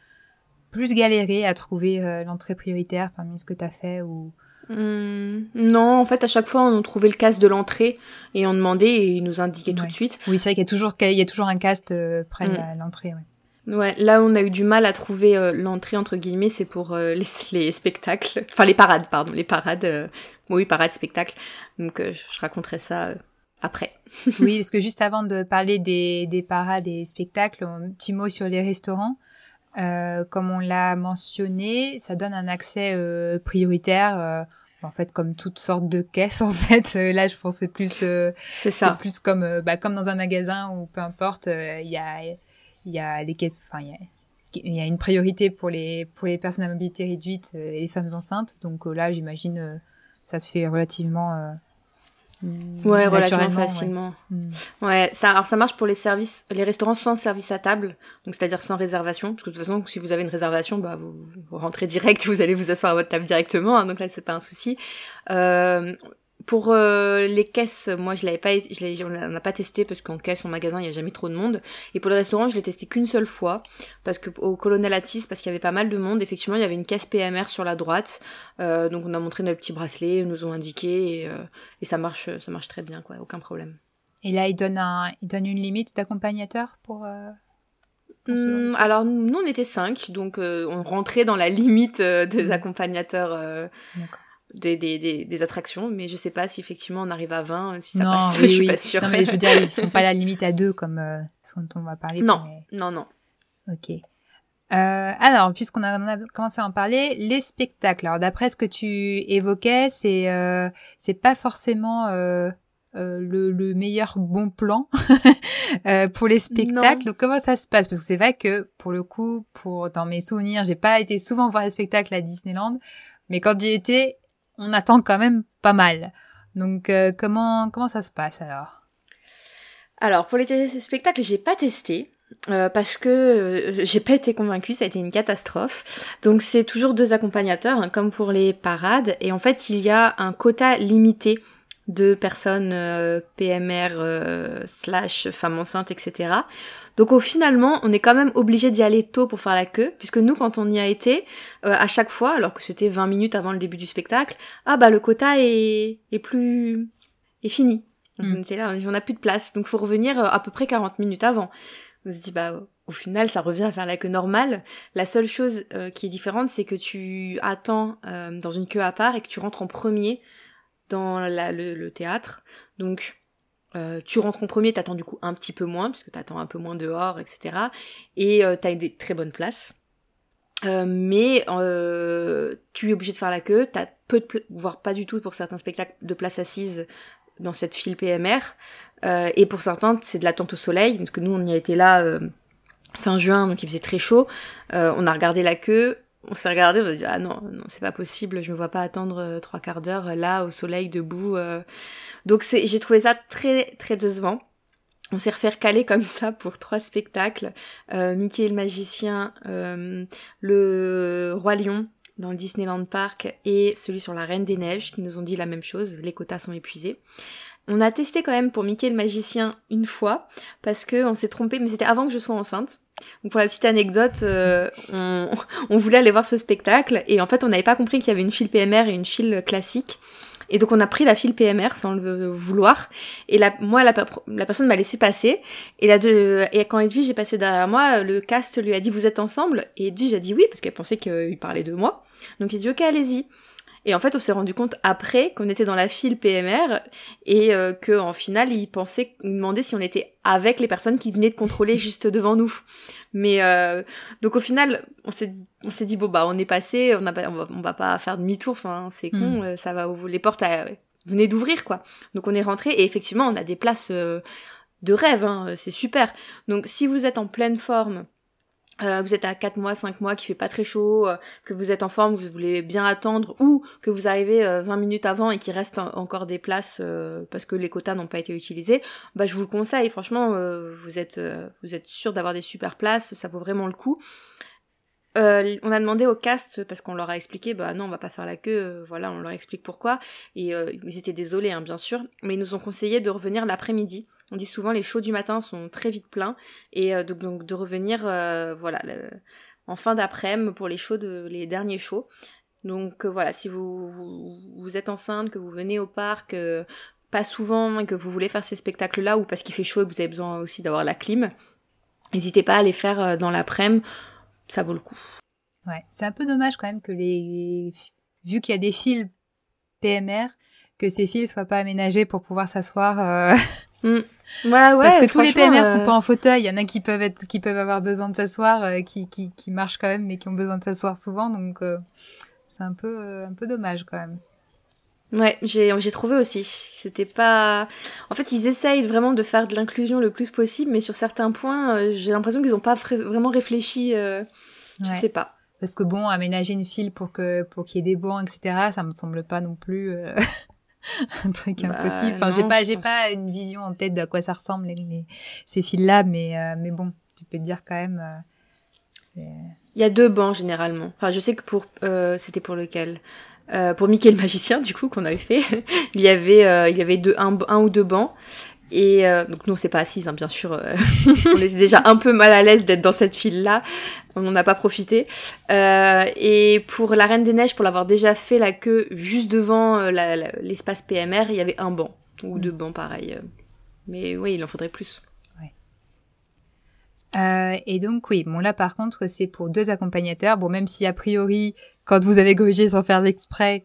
plus galéré à trouver euh, l'entrée prioritaire parmi ce que tu as fait ou?
Hmm, non, en fait, à chaque fois, on trouvait le cast de l'entrée et on demandait et ils nous indiquaient tout de suite.
Oui, c'est vrai qu'il y a toujours, il y a toujours un cast euh, près de hmm. l'entrée.
Ouais. Ouais. là, on a eu du mal à trouver euh, l'entrée entre guillemets, c'est pour les, les, spectacles, enfin les parades, pardon, les parades. oui, parades, spectacles. Donc, je raconterai ça après.
oui, parce que juste avant de parler des, des parades et spectacles, un petit mot sur les restaurants. Euh, comme on l'a mentionné, ça donne un accès euh, prioritaire. Euh, en fait, comme toutes sortes de caisses, en fait. là, je pensais plus. c'est ça. plus comme, bah, comme dans un magasin où peu importe, il y a, il y a des caisses. Enfin, il y a, une priorité pour les pour les personnes à mobilité réduite et les femmes enceintes. Donc là, j'imagine, ça se fait relativement
Ouais, relativement facilement. Mm. Ouais. ça, alors ça marche pour les services, les restaurants sans service à table, donc c'est-à-dire sans réservation, parce que de toute façon, si vous avez une réservation, bah vous, rentrez direct, vous allez vous asseoir à votre table directement, hein, donc là c'est pas un souci. Euh, pour euh, les caisses, moi je l'avais pas, je on n'a pas testé parce qu'en caisse en magasin il y a jamais trop de monde. Et pour les restaurants, je l'ai testé qu'une seule fois parce que au Colonel Atis, parce qu'il y avait pas mal de monde, effectivement il y avait une caisse PMR sur la droite. Euh, donc on a montré notre petit bracelet, ils nous ont indiqué et, euh, et, ça marche, ça marche très bien quoi, aucun problème.
Et là il donne un, il donne une limite d'accompagnateur pour.
Mmh, alors nous on était cinq, donc on rentrait dans la limite des mmh. accompagnateurs. D'accord des, des, des, attractions, mais je sais pas si effectivement on arrive à 20, si ça passe, je suis pas sûre.
Non, mais je veux dire, ils font pas la limite à deux comme euh, ce dont on va parler.
Non, non, non.
Ok. Euh, alors, puisqu'on a, a, commencé à en parler, les spectacles. Alors, d'après ce que tu évoquais, c'est euh, c'est pas forcément euh, euh le, le, meilleur bon plan euh, pour les spectacles. Donc, comment ça se passe? Parce que c'est vrai que pour le coup, pour dans mes souvenirs, j'ai pas été souvent voir les spectacles à Disneyland, mais quand j'y étais, on attend quand même pas mal. Donc euh, comment comment ça se passe alors?
Alors pour les spectacles, j'ai pas testé. Euh, parce que euh, j'ai pas été convaincue, ça a été une catastrophe. Donc c'est toujours deux accompagnateurs, hein, comme pour les parades, et en fait il y a un quota limité de personnes PMR slash femmes enceintes, etc. Donc au finalement, on est quand même obligé d'y aller tôt pour faire la queue, puisque nous, quand on y a été, euh, à chaque fois, alors que c'était 20 minutes avant le début du spectacle, ah bah le quota est, est plus est fini. Donc, mm. On était là, on n'a plus de place, donc faut revenir euh, à peu près 40 minutes avant. On se dit bah au final, ça revient à faire la queue normale. La seule chose euh, qui est différente, c'est que tu attends dans une queue à part et que tu rentres en premier dans la, le, le théâtre. Donc euh, tu rentres en premier, t'attends du coup un petit peu moins, parce que t'attends un peu moins dehors, etc. Et euh, t'as des très bonnes places. Euh, mais euh, tu es obligé de faire la queue, t'as peu de voire pas du tout pour certains spectacles de places assises dans cette file PMR. et pour certains, c'est de l'attente au soleil, que nous on y a été là fin juin, donc il faisait très chaud. on a regardé la queue, on s'est regardé, on a dit ah non, non c'est pas possible, je me vois pas attendre trois quarts d'heure là au soleil debout. Donc j'ai trouvé ça très très décevant. On s'est refait caler comme ça pour trois spectacles. Euh, Mickey le magicien, euh, le roi lion dans le Disneyland Park et celui sur la Reine des Neiges qui nous ont dit la même chose, les quotas sont épuisés. On a testé quand même pour Mickey le magicien une fois parce que on s'est trompé, mais c'était avant que je sois enceinte. Pour la petite anecdote, euh, on, on, voulait aller voir ce spectacle et en fait on n'avait pas compris qu'il y avait une file PMR et une file classique. Et donc on a pris la file PMR sans le vouloir. Et la, moi, la, la personne m'a laissé passer. Et, la et quand Edwige est passé derrière moi, le cast lui a dit vous êtes ensemble? Et Edwige a dit oui parce qu'elle pensait qu'il parlait de moi. Donc il dit ok allez-y. Et en fait, on s'est rendu compte après qu'on était dans la file PMR et euh, que en final, il pensait, il demandait si on était avec les personnes qui venaient de contrôler juste devant nous. Mais euh, donc au final, on s'est dit, on s'est dit bon bah on est passé, on, a on, va, on va pas faire demi-tour, enfin c'est con, mm. euh, ça va les portes à, venaient d'ouvrir quoi. Donc on est rentré et effectivement on a des places euh, de rêve, hein, c'est super. Donc si vous êtes en pleine forme euh, vous êtes à 4 mois, 5 mois, qui fait pas très chaud, euh, que vous êtes en forme, que vous voulez bien attendre, ou que vous arrivez 20 euh, minutes avant et qu'il reste encore des places parce que les quotas n'ont pas été utilisés, bah je vous le conseille. Franchement, vous êtes vous êtes sûr d'avoir des super places, ça vaut vraiment le coup. On a demandé au cast parce qu'on leur a expliqué, bah non, on va pas faire la queue, voilà, on leur explique pourquoi. Et ils étaient désolés, hein, bien sûr, mais ils nous ont conseillé de revenir l'après-midi on dit souvent les shows du matin sont très vite pleins et euh, donc de revenir euh, voilà en fin d'après-midi pour les shows de les derniers shows. Donc euh, voilà, si vous, vous, êtes enceinte, que vous venez au parc pas souvent et que vous voulez faire ces spectacles là ou parce qu'il fait chaud et que vous avez besoin aussi d'avoir la clim, n'hésitez pas à les faire dans l'après-midi, ça vaut le coup.
Ouais, c'est un peu dommage quand même que les vu qu'il y a des fils PMR que ces fils soient pas aménagés pour pouvoir s'asseoir
Mm. Ouais, ouais,
Parce que tous les PMR sont euh, pas en fauteuil. Il y en a qui peuvent être, qui peuvent avoir besoin de s'asseoir, euh, qui, qui, qui marchent quand même, mais qui ont besoin de s'asseoir souvent. Donc, euh, c'est un peu, un peu dommage quand même.
Ouais, j'ai, j'ai trouvé aussi. C'était pas. En fait, ils essayent vraiment de faire de l'inclusion le plus possible, mais sur certains points, j'ai l'impression qu'ils ont pas vraiment réfléchi. Je sais pas.
Parce que bon, aménager une file pour que pour qu'il y ait des bancs, etc., ça me semble pas non plus. un truc
bah,
impossible. Enfin, j'ai pas, j'ai pas une vision en tête de à quoi ça ressemble les, ces fils-là, mais euh, mais bon, tu peux te dire quand même.
Euh, il y a deux bancs généralement. Enfin, je sais que pour euh, c'était pour lequel? pour Mickey le magicien, du coup, qu'on avait fait, il y avait, il y avait deux, un, un ou deux bancs. Et euh, donc nous on s'est pas assise, hein, bien sûr. Euh, on était déjà un peu mal à l'aise d'être dans cette file-là. On n'en a pas profité. Euh, et pour la Reine des Neiges, pour l'avoir déjà fait la queue juste devant euh, l'espace PMR, il y avait un banc ou mm. deux bancs pareil. Mais oui, il en faudrait plus.
Ouais. et donc oui, bon là par contre c'est pour deux accompagnateurs. Bon même si a priori quand vous avez grugé sans faire l'exprès,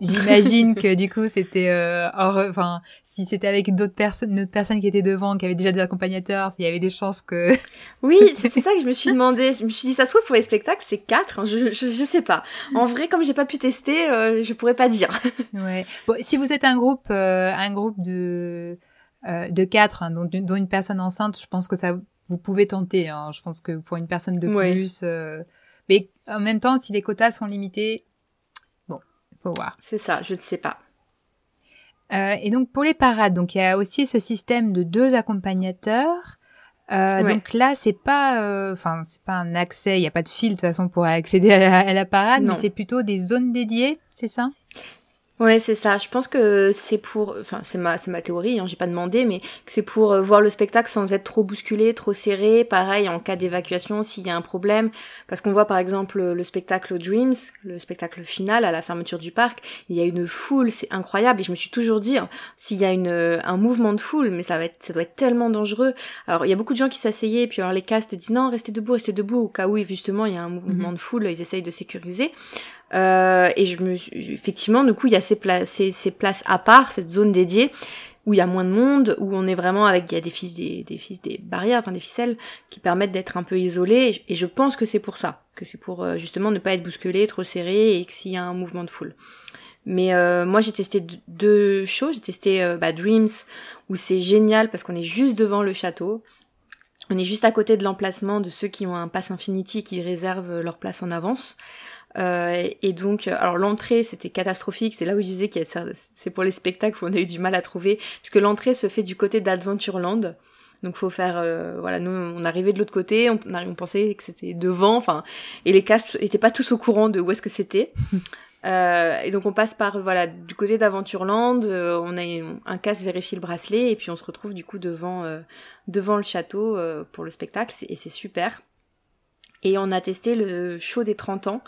J'imagine que du coup c'était euh, enfin si c'était avec d'autres personnes, d'autres personnes qui étaient devant, qui avaient déjà des accompagnateurs, s'il y avait des chances que.
Oui, c'est ça que je me suis demandé. Je me suis dit ça se trouve pour les spectacles c'est quatre, hein, je, je, je sais pas. En vrai comme j'ai pas pu tester, euh, je pourrais pas dire.
ouais. Bon, si vous êtes un groupe, euh, un groupe de euh, de quatre, hein, dont, dont, une personne enceinte, je pense que ça vous pouvez tenter. Hein. Je pense que pour une personne de plus. Euh, mais en même temps, si les quotas sont limités, faut voir.
C'est ça, je ne sais pas.
Euh, et donc pour les parades, donc il y a aussi ce système de deux accompagnateurs. Euh, Donc là, c'est pas, euh, enfin c'est pas un accès, il n'y a pas de fil de toute façon pour accéder à la parade, mais c'est plutôt des zones dédiées, c'est ça?
Ouais, c'est ça. Je pense que c'est pour, enfin, c'est ma, c'est ma théorie, hein, j'ai pas demandé, mais que c'est pour euh, voir le spectacle sans être trop bousculé, trop serré. Pareil, en cas d'évacuation, s'il y a un problème. Parce qu'on voit, par exemple, le spectacle Dreams, le spectacle final à la fermeture du parc, il y a une foule, c'est incroyable. Et je me suis toujours dit, hein, s'il y a une, un mouvement de foule, mais ça va être, ça doit être tellement dangereux. Alors, il y a beaucoup de gens qui s'asseyaient, puis alors les castes disent non, restez debout, restez debout, au cas où, justement, il y a un mouvement mhm. de foule, ils essayent de sécuriser. Euh, et je me effectivement, du coup, il y a ces, ces, ces, places à part, cette zone dédiée où il y a moins de monde, où on est vraiment avec, il y a des fils, des, des fils, des barrières, enfin des ficelles qui permettent d'être un peu isolés. Et je pense que c'est pour ça, que c'est pour euh, justement ne pas être bousculé, trop serré, et que s'il y a un mouvement de foule. Mais euh, moi j'ai testé deux choses. J'ai testé euh, bah, Dreams où c'est génial parce qu'on est juste devant le château. On est juste à côté de l'emplacement de ceux qui ont un pass Infinity qui réservent leur place en avance. Euh, et donc, alors l'entrée c'était catastrophique. C'est là où je disais que c'est pour les spectacles où on a eu du mal à trouver, puisque l'entrée se fait du côté d'Adventureland. Donc faut faire, euh, voilà, nous on arrivait de l'autre côté, on, on, pensait que c'était devant, enfin, et les castes étaient pas tous au courant de où est-ce que c'était. euh, et donc on passe par, voilà, du côté d'Aventureland, euh, on a un casse vérifie le bracelet, et puis on se retrouve du coup devant, euh, devant le château pour le spectacle, et c'est super. Et on a testé le show des 30 ans,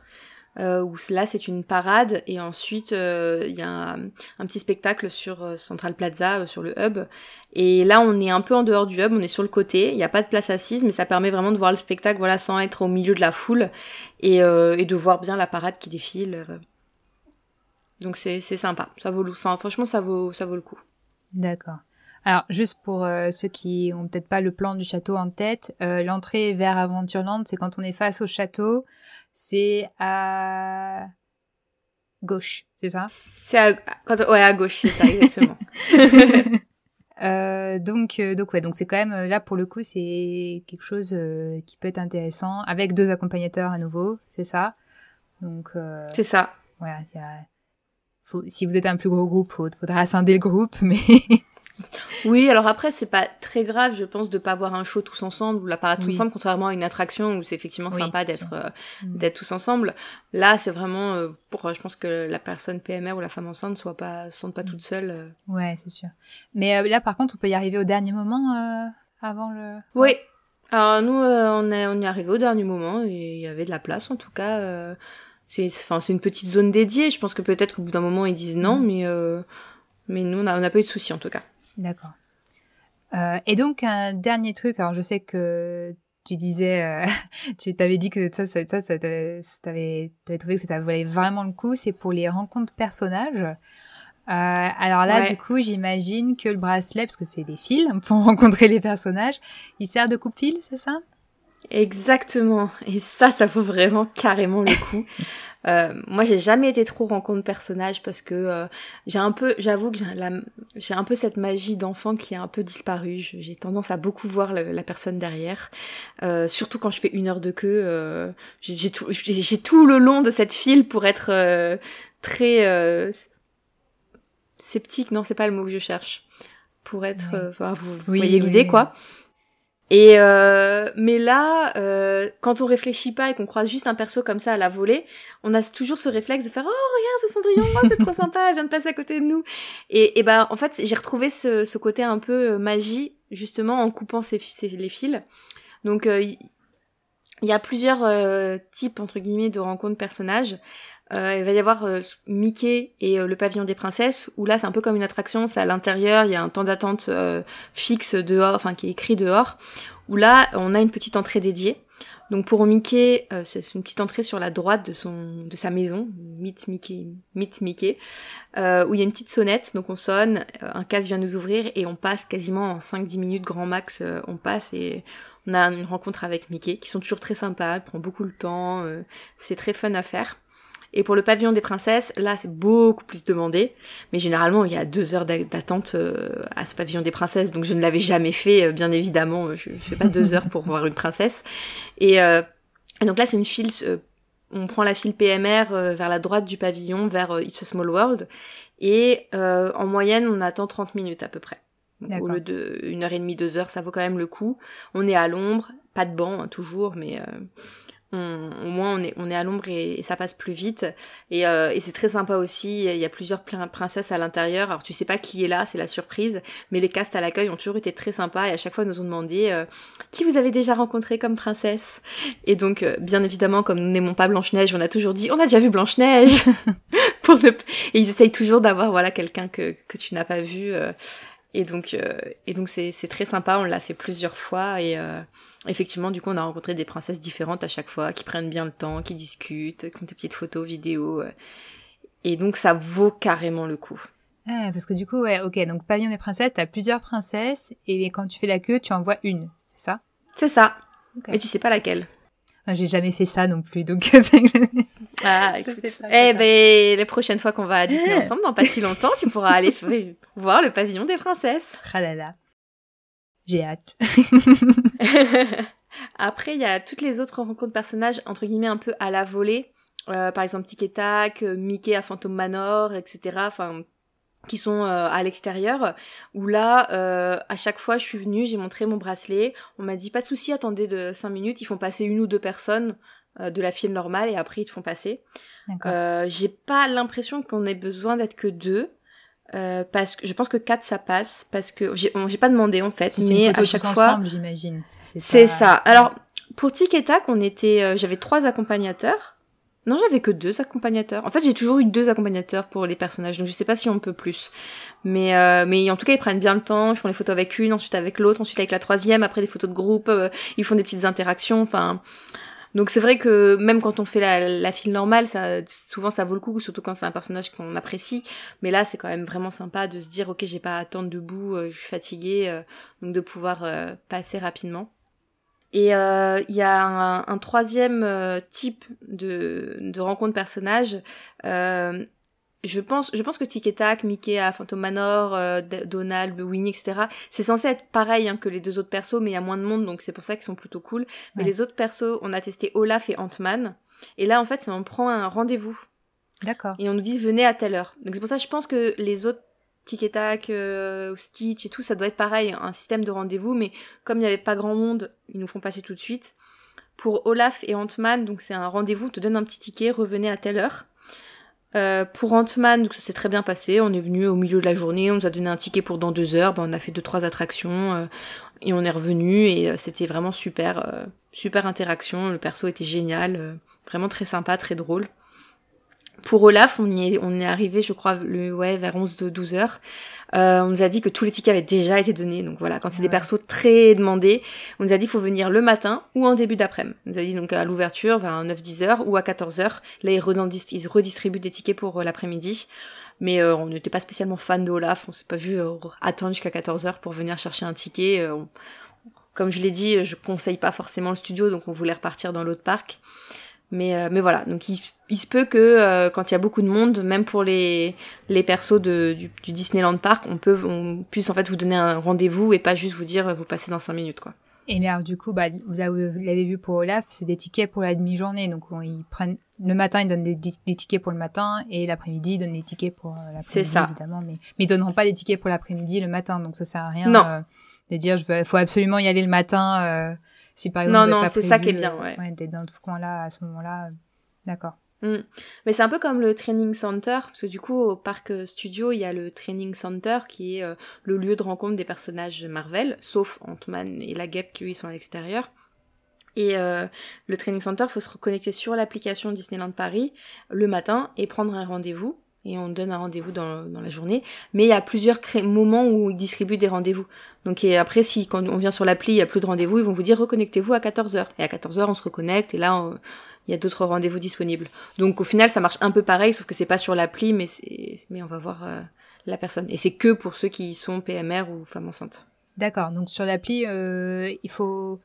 euh, où là c'est une parade et ensuite euh, il y a un, petit spectacle sur euh, Central Plaza, euh, sur le hub. Et là on est un peu en dehors du hub, on est sur le côté, il n'y a pas de place assise, mais ça permet vraiment de voir le spectacle voilà sans être au milieu de la foule et, et de voir bien la parade qui défile. Donc c'est sympa, ça vaut enfin franchement ça vaut ça vaut le coup.
D'accord. Alors, juste pour ceux qui ont peut-être pas le plan du château en tête, euh, l'entrée vers Aventureland, c'est quand on est face au château c'est à gauche, c'est ça?
C'est à... ouais, à gauche, c'est ça, exactement.
Euh, donc, euh, donc ouais, donc c'est quand même là pour le coup, c'est quelque chose qui peut être intéressant avec deux accompagnateurs à nouveau, c'est ça? Donc
c'est ça.
Voilà, y a... Faut, si vous êtes un plus gros groupe, il faudra scinder le groupe, mais
oui, alors après, c'est pas très grave, je pense, de pas voir un show tous ensemble ou la parade tous ensemble, contrairement à une attraction où c'est effectivement sympa d'être euh, mm. d'être tous ensemble. Là, c'est vraiment euh, pour, je pense que la personne PMR ou la femme enceinte soit pas, sont pas mm. toute seule. Euh.
Ouais, c'est sûr. Mais là, par contre, on peut y arriver au dernier moment avant le.
Oui. Alors nous, on est on y est arrivé au dernier moment et il y avait de la place en tout cas. c'est enfin c'est une petite zone dédiée. Je pense que peut-être qu'au bout d'un moment ils disent non, mm. mais mais nous on n'a pas eu de soucis en tout cas.
D'accord. Euh, et donc un dernier truc, alors je sais que tu disais, euh, tu t'avais dit que ça, ça, ça, ça t'avais, trouvé que ça valait vraiment le coup, c'est pour les rencontres personnages. Euh, alors là, du coup, j'imagine que le bracelet, parce que c'est des fils pour rencontrer les personnages, il sert de coupe-fil, c'est ça?
Exactement. Et ça, ça vaut vraiment carrément le coup. Euh, moi, j'ai jamais été trop rencontre personnage parce que euh, j'ai un peu, j'avoue que j'ai un peu cette magie d'enfant qui a un peu disparu. J'ai tendance à beaucoup voir la, personne derrière, euh, surtout quand je fais une heure de queue. Euh, j'ai tout, tout, le long de cette file pour être euh, très sceptique. Non, c'est pas le mot que je cherche. Pour être, vous, voyez l'idée, quoi. Et euh, mais là, euh, quand on réfléchit pas et qu'on croise juste un perso comme ça à la volée, on a toujours ce réflexe de faire oh regarde c'est Cendrillon, oh, c'est trop sympa, elle vient de passer à côté de nous. Et, et ben en fait j'ai retrouvé ce, côté un peu euh, magie justement en coupant ces, les fils. Donc il y, a plusieurs euh, types entre guillemets de rencontres personnages. Euh, il va y avoir euh, Mickey et euh, le pavillon des princesses, où là c'est un peu comme une attraction, c'est à l'intérieur, il y a un temps d'attente fixe dehors, enfin qui est écrit dehors, où là on a une petite entrée dédiée. Donc pour Mickey, c'est une petite entrée sur la droite de son de sa maison, Meet Mickey, Meet Mickey, où il y a une petite sonnette, donc on sonne, un casse vient nous ouvrir et on passe quasiment en 5-10 minutes grand max, on passe et on a une rencontre avec Mickey, qui sont toujours très sympas, prend beaucoup le temps, c'est très fun à faire. Et pour le pavillon des princesses, là c'est beaucoup plus demandé. Mais généralement il y a deux heures d'attente euh, à ce pavillon des princesses, donc je ne l'avais jamais fait, euh, bien évidemment. Je, ne fais pas deux heures pour voir une princesse. Et, euh, donc là c'est une file, on prend la file PMR vers la droite du pavillon, vers It's a Small World. Et en moyenne on attend 30 minutes à peu près. Au lieu de une heure et demie, deux heures, ça vaut quand même le coup. On est à l'ombre, pas de banc hein, toujours, mais au moins on est, on est à l'ombre et, ça passe plus vite. Et, euh, et c'est très sympa aussi, il y a plusieurs princesses à l'intérieur. Alors tu sais pas qui est là, c'est la surprise, mais les castes à l'accueil ont toujours été très sympas et à chaque fois nous ont demandé euh, qui vous avez déjà rencontré comme princesse? Et donc euh, bien évidemment comme nous n'aimons pas Blanche-Neige, on a toujours dit on a déjà vu Blanche-Neige. Pour Et ils essayent toujours d'avoir voilà quelqu'un que, que tu n'as pas vu. Et donc et donc c'est, c'est très sympa, on l'a fait plusieurs fois et effectivement, du coup, on a rencontré des princesses différentes à chaque fois, qui prennent bien le temps, qui discutent, qui ont des petites photos, vidéos. Euh. Et donc, ça vaut carrément le coup.
Ah, parce que du coup, ouais, ok, donc pavillon des princesses, t'as plusieurs princesses, et quand tu fais la queue, tu en vois une, c'est ça?
C'est ça. Mais tu sais pas laquelle.
J'ai jamais fait ça non plus, donc.
ah, écoute. eh ben, les prochaines fois qu'on va à Disney ensemble, dans pas si longtemps, tu pourras aller voir le pavillon des princesses.
Ah là là. J'ai hâte.
Après, il y a toutes les autres rencontres personnages, entre guillemets, un peu à la volée. Euh, par exemple, Tic Tac, euh, Mickey à Phantom Manor, etc. Enfin, qui sont euh, à l'extérieur. Où là, à chaque fois, je suis venue, j'ai montré mon bracelet. On m'a dit, pas de souci, attendez de 5 minutes. Ils font passer une ou deux personnes de la file normale et après, ils te font passer. j'ai pas l'impression qu'on ait besoin d'être que deux. Euh, parce que je pense que 4 ça passe parce que j'ai pas demandé en fait mais à chaque fois
j'imagine
c'est ça alors pour Tic et Tac on était euh, j'avais trois accompagnateurs non j'avais que deux accompagnateurs en fait j'ai toujours eu deux accompagnateurs pour les personnages donc je sais pas si on peut plus mais euh, mais en tout cas ils prennent bien le temps ils font les photos avec une ensuite avec l'autre ensuite avec la troisième après des photos de groupe ils font des petites interactions enfin donc c'est vrai que même quand on fait la, file normale, ça, souvent ça vaut le coup, surtout quand c'est un personnage qu'on apprécie. Mais là, c'est quand même vraiment sympa de se dire, ok, j'ai pas à attendre debout, euh, je suis fatiguée, euh, donc de pouvoir euh, passer rapidement. Et il y a un, un troisième type de, de rencontre personnage. je pense, je pense que Tic Tac, Mickey à Phantom Manor, euh, Donald, Winnie, etc. C'est censé être pareil hein, que les deux autres persos, mais il y a moins de monde, donc c'est pour ça qu'ils sont plutôt cool. Mais les autres persos, on a testé Olaf et Ant-Man. Et là, en fait, on prend un rendez-vous.
D'accord.
Et on nous dit venez à telle heure. Donc c'est pour ça que je pense que les autres Tic et euh, Stitch et tout, ça doit être pareil, un système de rendez-vous, mais comme il n'y avait pas grand monde, ils nous font passer tout de suite. Pour Olaf et Ant-Man, donc c'est un rendez-vous, te donne un petit ticket, revenez à telle heure. Euh, pour Ant-Man, ça s'est très bien passé. On est venu au milieu de la journée, on nous a donné un ticket pour dans deux heures. Ben, on a fait deux trois attractions euh, et on est revenu et euh, c'était vraiment super, super interaction. Le perso était génial, vraiment très sympa, très drôle. Pour Olaf, on y est, on est arrivé, je crois, le, ouais, vers 11 de 12 heures. Euh, on nous a dit que tous les tickets avaient déjà été donnés. Donc voilà, quand c'est des persos très demandés, on nous a dit qu'il faut venir le matin ou en début d'après-midi. On nous a dit donc à l'ouverture, vers 9-10 heures ou à 14 heures. Là, ils, redistribuent des tickets pour euh, l'après-midi. Mais euh, on n'était pas spécialement fan d'Olaf, on s'est pas vu attendre jusqu'à 14 heures pour venir chercher un ticket. comme je l'ai dit, je conseille pas forcément le studio, donc on voulait repartir dans l'autre parc. Mais, euh, mais voilà, donc il, il se peut que euh, quand il y a beaucoup de monde, même pour les, les persos de, du, du, Disneyland Park, on peut on puisse en fait vous donner un rendez-vous et pas juste vous dire vous passez dans 5 minutes quoi.
Et mais alors du coup, bah, vous l'avez vu pour Olaf, c'est des tickets pour la demi-journée. Donc ils prennent le matin, ils donnent des, des tickets pour le matin et l'après-midi, ils donnent des tickets pour euh, l'après-midi évidemment. Mais, mais ils donneront pas des tickets pour l'après-midi le matin, donc ça sert à rien de dire il faut absolument y aller le matin. Si par exemple,
non, non, c'est ça qui est bien, ouais.
ouais d'être dans ce coin-là à ce moment-là, euh, d'accord.
Mm. Mais c'est un peu comme le training center, parce que du coup, au parc studio, il y a le training center qui est euh, le lieu de rencontre des personnages Marvel, sauf Ant-Man et la Guêpe qui, eux, sont à l'extérieur. Et euh, le training center, faut se reconnecter sur l'application Disneyland Paris le matin et prendre un rendez-vous et on donne un rendez-vous dans, dans, la journée. Mais il y a plusieurs moments où ils distribuent des rendez-vous. Donc et après, si quand on vient sur l'appli, il y a plus de rendez-vous, ils vont vous dire reconnectez-vous à 14h. Et à 14h, on se reconnecte et là, il y a d'autres rendez-vous disponibles. Donc au final, ça marche un peu pareil, sauf que c'est pas sur l'appli, mais c'est mais on va voir euh, la personne. Et c'est que pour ceux qui sont PMR ou femmes enceintes.
D'accord. Donc sur l'appli, euh, il faut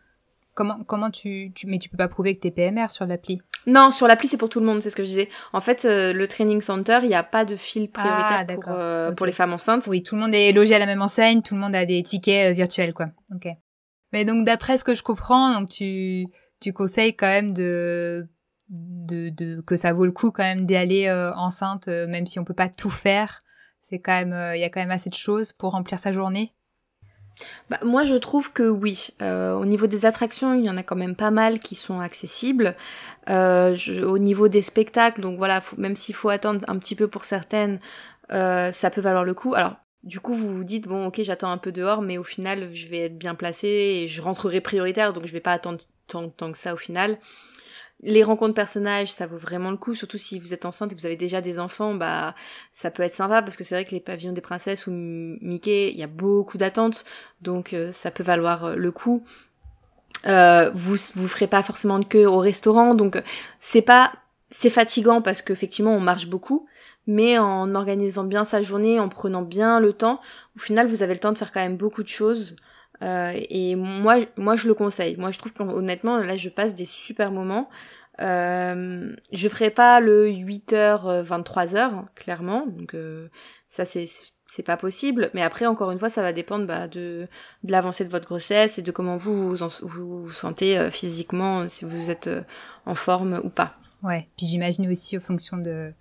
Comment, comment tu, tu, mais tu peux pas prouver que t'es PMR sur l'appli?
Non, sur l'appli c'est pour tout le monde, c'est ce que je disais. En fait, euh, le training center, il n'y a pas de fil prioritaire ah, pour, euh, pour les femmes enceintes.
Oui, tout le monde est logé à la même enseigne, tout le monde a des tickets euh, virtuels, quoi. Ok. Mais donc d'après ce que je comprends, donc tu, tu conseilles quand même de, de, de que ça vaut le coup quand même d'y aller enceinte, même si on peut pas tout faire. C'est quand même, il y a quand même assez de choses pour remplir sa journée
bah, moi, je trouve que oui. Euh, au niveau des attractions, il y en a quand même pas mal qui sont accessibles. Euh, au niveau des spectacles, donc voilà, même s'il faut attendre un petit peu pour certaines, euh, ça peut valoir le coup. Alors, du coup, vous vous dites bon, ok, j'attends un peu dehors, mais au final, je vais être bien placée et je rentrerai prioritaire, donc je vais pas attendre tant, que ça au final. Les rencontres personnages, ça vaut vraiment le coup, surtout si vous êtes enceinte et que vous avez déjà des enfants, bah ça peut être sympa parce que c'est vrai que les pavillons des princesses ou Mickey, il y a beaucoup d'attentes, donc euh, ça peut valoir euh, le coup. Euh, vous vous ferez pas forcément de queue au restaurant, donc c'est pas c'est fatigant parce qu'effectivement on marche beaucoup, mais en organisant bien sa journée, en prenant bien le temps, au final vous avez le temps de faire quand même beaucoup de choses. Euh, et moi, moi, je le conseille. Moi, je trouve qu'honnêtement, là, je passe des super moments. Euh, je ferai pas le 8h, 23h, clairement. Donc, euh, ça, c'est c'est pas possible. Mais après, encore une fois, ça va dépendre bah, de, de l'avancée de votre grossesse et de comment vous vous, vous, vous sentez euh, physiquement, si vous êtes en forme ou pas.
Ouais. Puis j'imagine aussi, en fonction de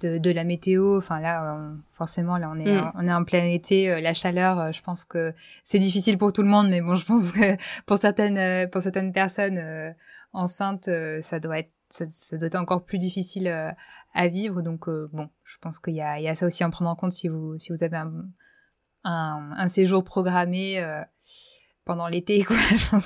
de, la météo. Enfin là, forcément, là on est mm. on est en plein été, euh, la chaleur. Euh, je pense que c'est difficile pour tout le monde, mais bon, je pense que pour certaines euh, pour certaines personnes enceintes, ça doit être ça, doit être encore plus difficile à vivre. Donc bon, je pense qu'il y y a ça aussi à en prendre en compte si vous si vous avez un un, un séjour programmé pendant l'été, quoi.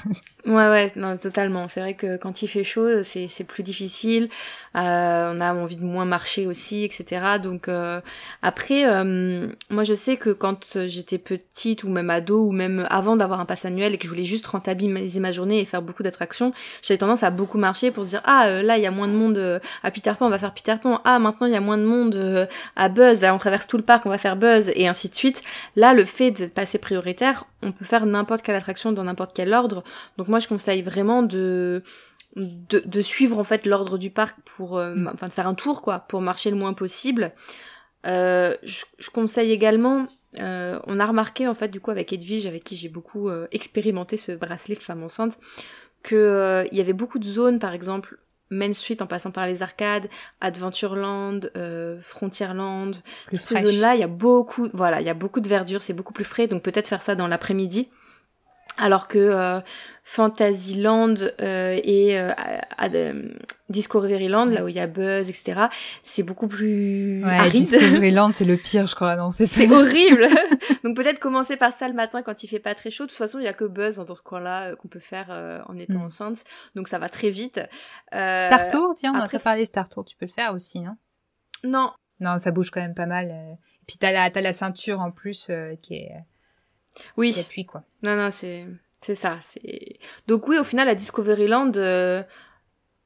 ouais, ouais, non, totalement. C'est vrai que quand il fait chaud, c'est, c'est plus difficile. Euh, on a envie de moins marcher aussi, etc. Donc euh, après, euh, moi je sais que quand j'étais petite ou même ado ou même avant d'avoir un pass annuel et que je voulais juste rentabiliser ma journée et faire beaucoup d'attractions, j'avais tendance à beaucoup marcher pour se dire ah euh, là il y a moins de monde euh, à Peter Pan, on va faire Peter Pan. Ah maintenant il y a moins de monde à Buzz, là, on traverse tout le parc, on va faire Buzz et ainsi de suite. Là le fait de passer prioritaire, on peut faire n'importe quelle attraction dans n'importe quel ordre. Donc moi je conseille vraiment de de, suivre en fait l'ordre du parc pour euh, mm. enfin de faire un tour quoi pour marcher le moins possible. Euh, je, je, conseille également, euh, on a remarqué en fait du coup avec Edwige, avec qui j'ai beaucoup euh, expérimenté ce bracelet de femme enceinte, que il y avait beaucoup de zones, par exemple Main Street en passant par les arcades, Adventureland, euh, Frontierland, toutes ces zones-là, il y a beaucoup, voilà, il y a beaucoup de verdure, c'est beaucoup plus frais, donc peut-être faire ça dans l'après-midi. Alors que euh, Fantasyland euh, et euh, à- à- euh, Discoveryland, là où il y a Buzz, etc., c'est beaucoup plus
Ouais,
aride.
Discoveryland, c'est le pire, je crois. Non, c'est
C'est horrible. Donc peut-être commencer par ça le matin quand il fait pas très chaud. De toute façon, il y a que Buzz hein, dans ce coin-là euh, qu'on peut faire euh, en étant
Mm.
enceinte. Donc ça va très vite. Euh,
Star Tour, tiens, on a
après-
pas parlé Star Tour. Tu peux le faire aussi, non?
Non,
Non, ça bouge quand même pas mal. Et puis t'as la, t'as la ceinture en plus euh, qui, est,
oui.
qui appuie, quoi.
Non, non, c'est c'est ça. C'est donc oui, au final, à Discoveryland, euh,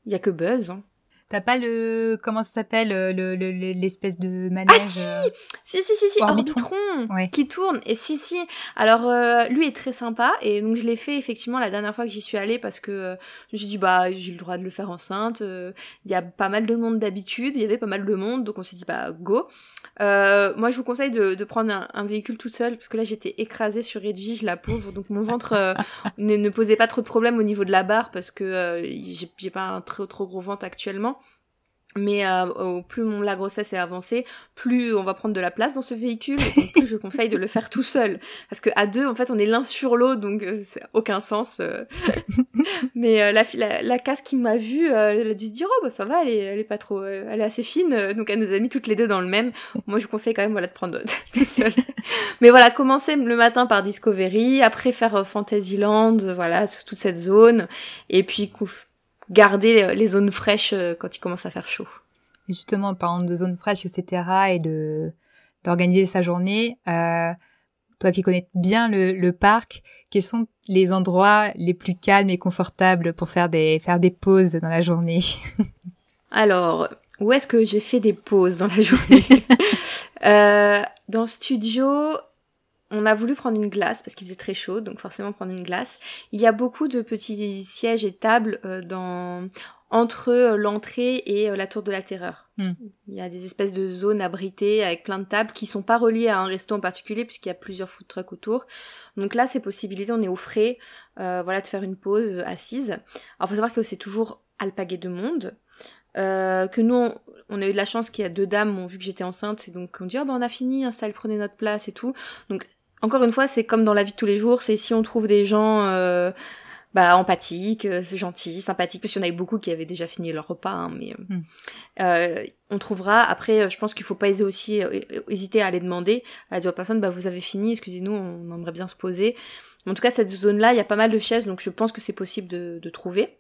il y a que Buzz. hein.
T'as pas le comment ça s'appelle euh, le le- le- l'espèce de manège
si
euh,
Si, si, si, si,
Orbitron.
Orbitron,
Ouais.
qui tourne. Et si, si. Alors, euh, lui est très sympa. Et donc, je l'ai fait effectivement la dernière fois que j'y suis allée parce que euh, je me suis dit, bah, j'ai le droit de le faire enceinte. euh, Il y a pas mal de monde d'habitude. Il y avait pas mal de monde. Donc, on s'est dit, bah, go. Euh, moi, je vous conseille de, de prendre un, un véhicule tout seul parce que là, j'étais écrasée sur Edwige, la pauvre. Donc, mon ventre ne, ne posait pas trop de problèmes au niveau de la barre parce que j'ai j'ai pas un trop, trop gros ventre actuellement. Mais euh, plus mon, la grossesse est avancée, plus on va prendre de la place dans ce véhicule, et plus je conseille de le faire tout seul. Parce que à deux, en fait, on est l'un sur l'autre, donc euh, c'est aucun sens. euh. Mais euh, la, la, la casse qui m'a vue, euh, elle a dû se dire oh bah ça va, elle est, elle est pas trop, euh, elle est assez fine, donc elle nous a mis toutes les deux dans le même. Moi, je vous conseille quand même voilà de prendre tout seul. Mais voilà, commencer le matin par Discovery, après faire Fantasyland, voilà toute cette zone, et puis couf- garder euh, les zones fraîches euh, quand il commence à faire chaud.
Et justement, en parlant de zone fraîche, etc., et de d'organiser sa journée, euh, toi qui connais bien le, le parc, quels sont les endroits les plus calmes et confortables pour faire des faire des pauses dans la journée?
Alors, où est-ce que j'ai fait des pauses dans la journée? Euh, Dans le studio, on a voulu prendre une glace parce qu'il faisait très chaud, donc forcément prendre une glace. Il y a beaucoup de petits sièges et tables euh, dans entre euh, l'entrée et euh, la tour de la terreur.
Hmm.
Il y a des espèces de zones abritées avec plein de tables qui sont pas reliées à un resto en particulier puisqu'il y a plusieurs food trucks autour. Donc là, c'est possibilité, on est au frais, euh, voilà, de faire une pause assise. Alors faut savoir que c'est toujours alpagué de monde. Euh, que nous, on, on a eu de la chance qu'il y a deux dames, ont vu que j'étais enceinte, et donc on dit, oh ben on a fini, prenez notre place et tout. Donc, encore une fois, c'est comme dans la vie de tous les jours, c'est si on trouve des gens euh, bah, empathiques, euh, gentils, sympathiques, parce qu'il y en avait beaucoup qui avaient déjà fini leur repas, hein, mais euh,
Mm.
euh, on trouvera. Après, je pense qu'il faut pas hésiter aussi, hésiter à aller demander à dire aux personnes, bah vous avez fini, excusez-nous, on aimerait bien se poser. En tout cas, cette zone-là, il y a pas mal de chaises, donc je pense que c'est possible de, de trouver.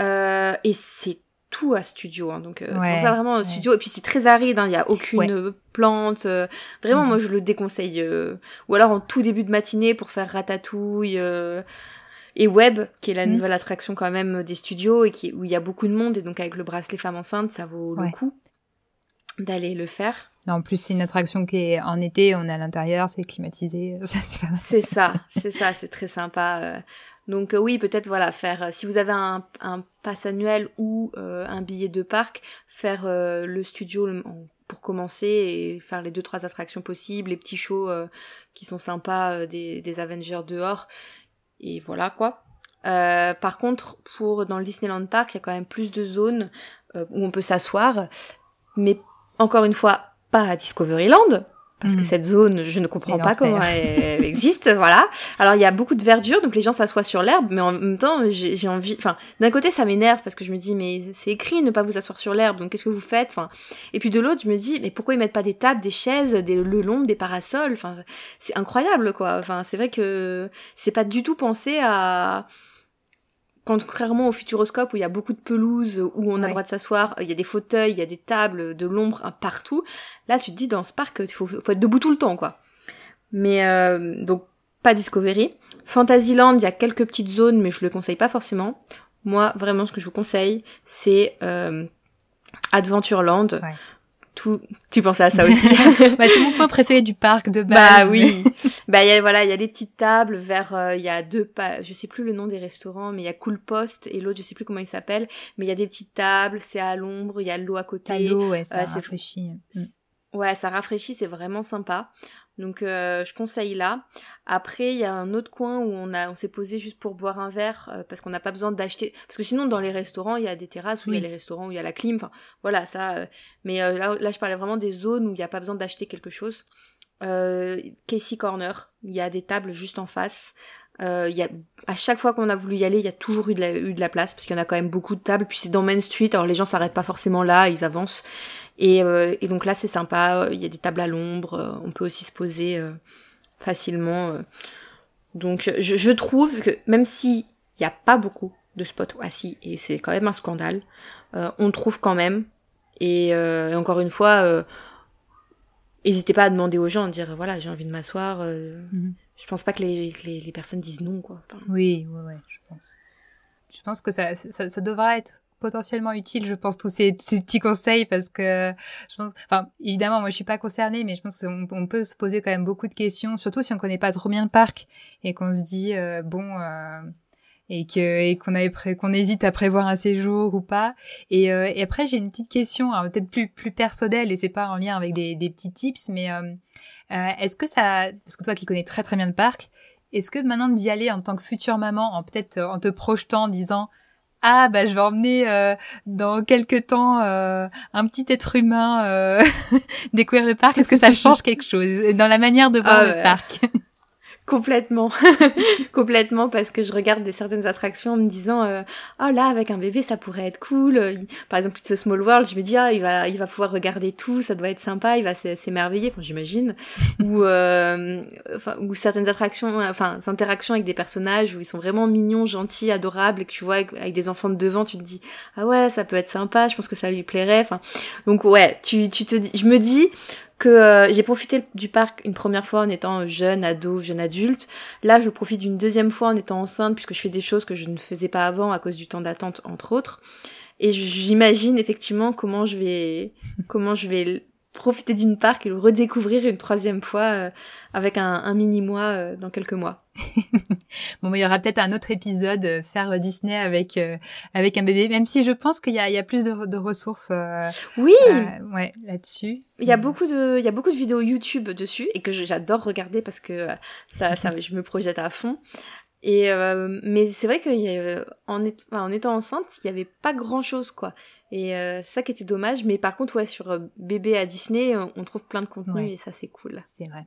Euh, et c'est tout à studio, hein, donc euh, c'est
Ouais,
pour ça vraiment
ouais.
studio. Et puis c'est très aride, hein, il y a aucune
Ouais.
euh, plante. euh, vraiment,
Mhm.
moi je le déconseille. euh, ou alors en tout début de matinée pour faire ratatouille. euh, et Web, qui est la
Mhm.
nouvelle attraction quand même des studios et qui, où il y a beaucoup de monde et donc avec le bracelet femme enceinte, ça vaut le coup d'aller le faire.
Non, En plus, c'est une attraction qui est en été, on est à l'intérieur, c'est climatisé, ça c'est pas mal.
C'est ça, c'est ça, c'est très sympa. Donc euh, oui, peut-être voilà, faire euh, si vous avez un, un pass annuel ou euh, un billet de parc, faire euh, le studio pour commencer et faire les deux trois attractions possibles, les petits shows qui sont sympas des, des Avengers dehors et voilà quoi. Par contre, pour dans le Disneyland Park, il y a quand même plus de zones où on peut s'asseoir, mais encore une fois, pas à Discoveryland. Parce que
Mhm.
cette zone, je ne comprends pas comment elle, existe, voilà. Alors il y a beaucoup de verdure, donc les gens s'assoient sur l'herbe, mais en même temps, j'ai j'ai envie. Enfin, d'un côté, ça m'énerve parce que je me dis, mais c'est écrit ne pas vous asseoir sur l'herbe, donc qu'est-ce que vous faites Enfin, et puis de l'autre, je me dis, mais pourquoi ils mettent pas des tables, des chaises, des le long, des parasols Enfin, c'est incroyable, quoi. Enfin, c'est vrai que c'est pas du tout pensé à contrairement au Futuroscope où il y a beaucoup de pelouse, où on a
Ouais.
le droit de s'asseoir, il y a des fauteuils, il y a des tables, de l'ombre hein, partout. Là, tu te dis dans ce parc, il faut, faut être debout tout le temps, quoi. Mais euh, donc pas Discovery. Fantasyland, il y a quelques petites zones, mais je le conseille pas forcément. Moi, vraiment, ce que je vous conseille, c'est euh, Adventureland.
Ouais.
Tout, tu pensais à ça aussi
Bah, c'est mon point préféré du parc de base.
Bah oui. bah il y a voilà, il y a des petites tables vers euh, il y a deux pas je sais plus le nom des restaurants mais il y a Cool Post et l'autre je sais plus comment il s'appelle mais il y a des petites tables, c'est à l'ombre, il y a l'eau à côté.
L'eau, ouais, ça
Euh, c'est-
rafraîchit. Mm.
Ouais, ça rafraîchit, c'est vraiment sympa. Donc euh, je conseille là. Après, il y a un autre coin où on a on s'est posé juste pour boire un verre euh, parce qu'on n'a pas besoin d'acheter parce que sinon dans les restaurants, il y a des terrasses où il y a les restaurants où il y a la clim, enfin voilà, ça euh, mais là là je parlais vraiment des zones où il n'y a pas besoin d'acheter quelque chose. Casey Corner, il y a des tables juste en face. Euh, y a, à chaque fois qu'on a voulu y aller, il y a toujours eu de la, eu de la place, parce qu'il y en a quand même beaucoup de tables. Puis c'est dans Main Street, alors les gens s'arrêtent pas forcément là, ils avancent. Et, euh, et donc là, c'est sympa, il y a des tables à l'ombre, euh, on peut aussi se poser euh, facilement. Donc je, je, trouve que même s'il n'y a pas beaucoup de spots assis, et c'est quand même un scandale, on trouve quand même. Et, encore une fois, n'hésitez pas à demander aux gens, à dire voilà, j'ai envie de m'asseoir. Mhm je pense pas que les, les, les personnes disent non, quoi.
oui, ouais, ouais, je pense. Je pense que ça, ça, ça devra être potentiellement utile, je pense, tous ces, petits conseils parce que je pense, enfin, évidemment, moi, je suis pas concernée, mais je pense qu'on on peut se poser quand même beaucoup de questions, surtout si on connaît pas trop bien le parc et qu'on se dit, euh, bon, euh, et que et qu'on avait hésite à prévoir un séjour ou pas. Et, euh, et après, j'ai une petite question, peut-être plus plus personnelle et c'est pas en lien avec des, des petits tips, mais est-ce que ça, parce que toi qui connais très très bien le parc, est-ce que maintenant d'y aller en tant que future maman, en peut-être en te projetant, en disant ah bah je vais emmener euh, dans quelques temps euh, un petit être humain euh, découvrir le parc. Est-ce que ça change quelque chose? Dans la manière de voir ah le parc
Complètement, complètement, parce que je regarde des certaines attractions en me disant, euh, oh là, avec un bébé, ça pourrait être cool. Par exemple, ce Small World, je me dis, ah, il va, il va pouvoir regarder tout, ça doit être sympa, il va s'émerveiller, enfin, j'imagine. ou, euh, enfin, ou certaines attractions, enfin, interactions avec des personnages où ils sont vraiment mignons, gentils, adorables, et que tu vois avec, des enfants de devant, tu te dis, ah ouais, ça peut être sympa, je pense que ça lui plairait. Enfin, donc ouais, tu, tu te dis, je me dis, que euh, j'ai profité du parc une première fois en étant jeune ado, jeune adulte. Là, je profite d'une deuxième fois en étant enceinte puisque je fais des choses que je ne faisais pas avant à cause du temps d'attente entre autres. Et j'imagine effectivement comment je vais comment je vais profiter d'une parc et le redécouvrir une troisième fois euh, avec un, un mini-mois euh, dans quelques mois.
bon, il y aura peut-être un autre épisode, euh, faire Disney avec avec un bébé, même si je pense qu'il y a, il y a plus de, de ressources.
oui.
ouais, là-dessus.
Il y a beaucoup de, il y a beaucoup de vidéos YouTube dessus et que j'adore regarder parce que ça, ça, je me projette à fond. Et mais c'est vrai que en, en étant enceinte, il y avait pas grand chose quoi. Et euh, ça qui était dommage. Mais par contre, ouais, sur euh, bébé à Disney, on trouve plein de contenu et ça, c'est cool.
C'est vrai.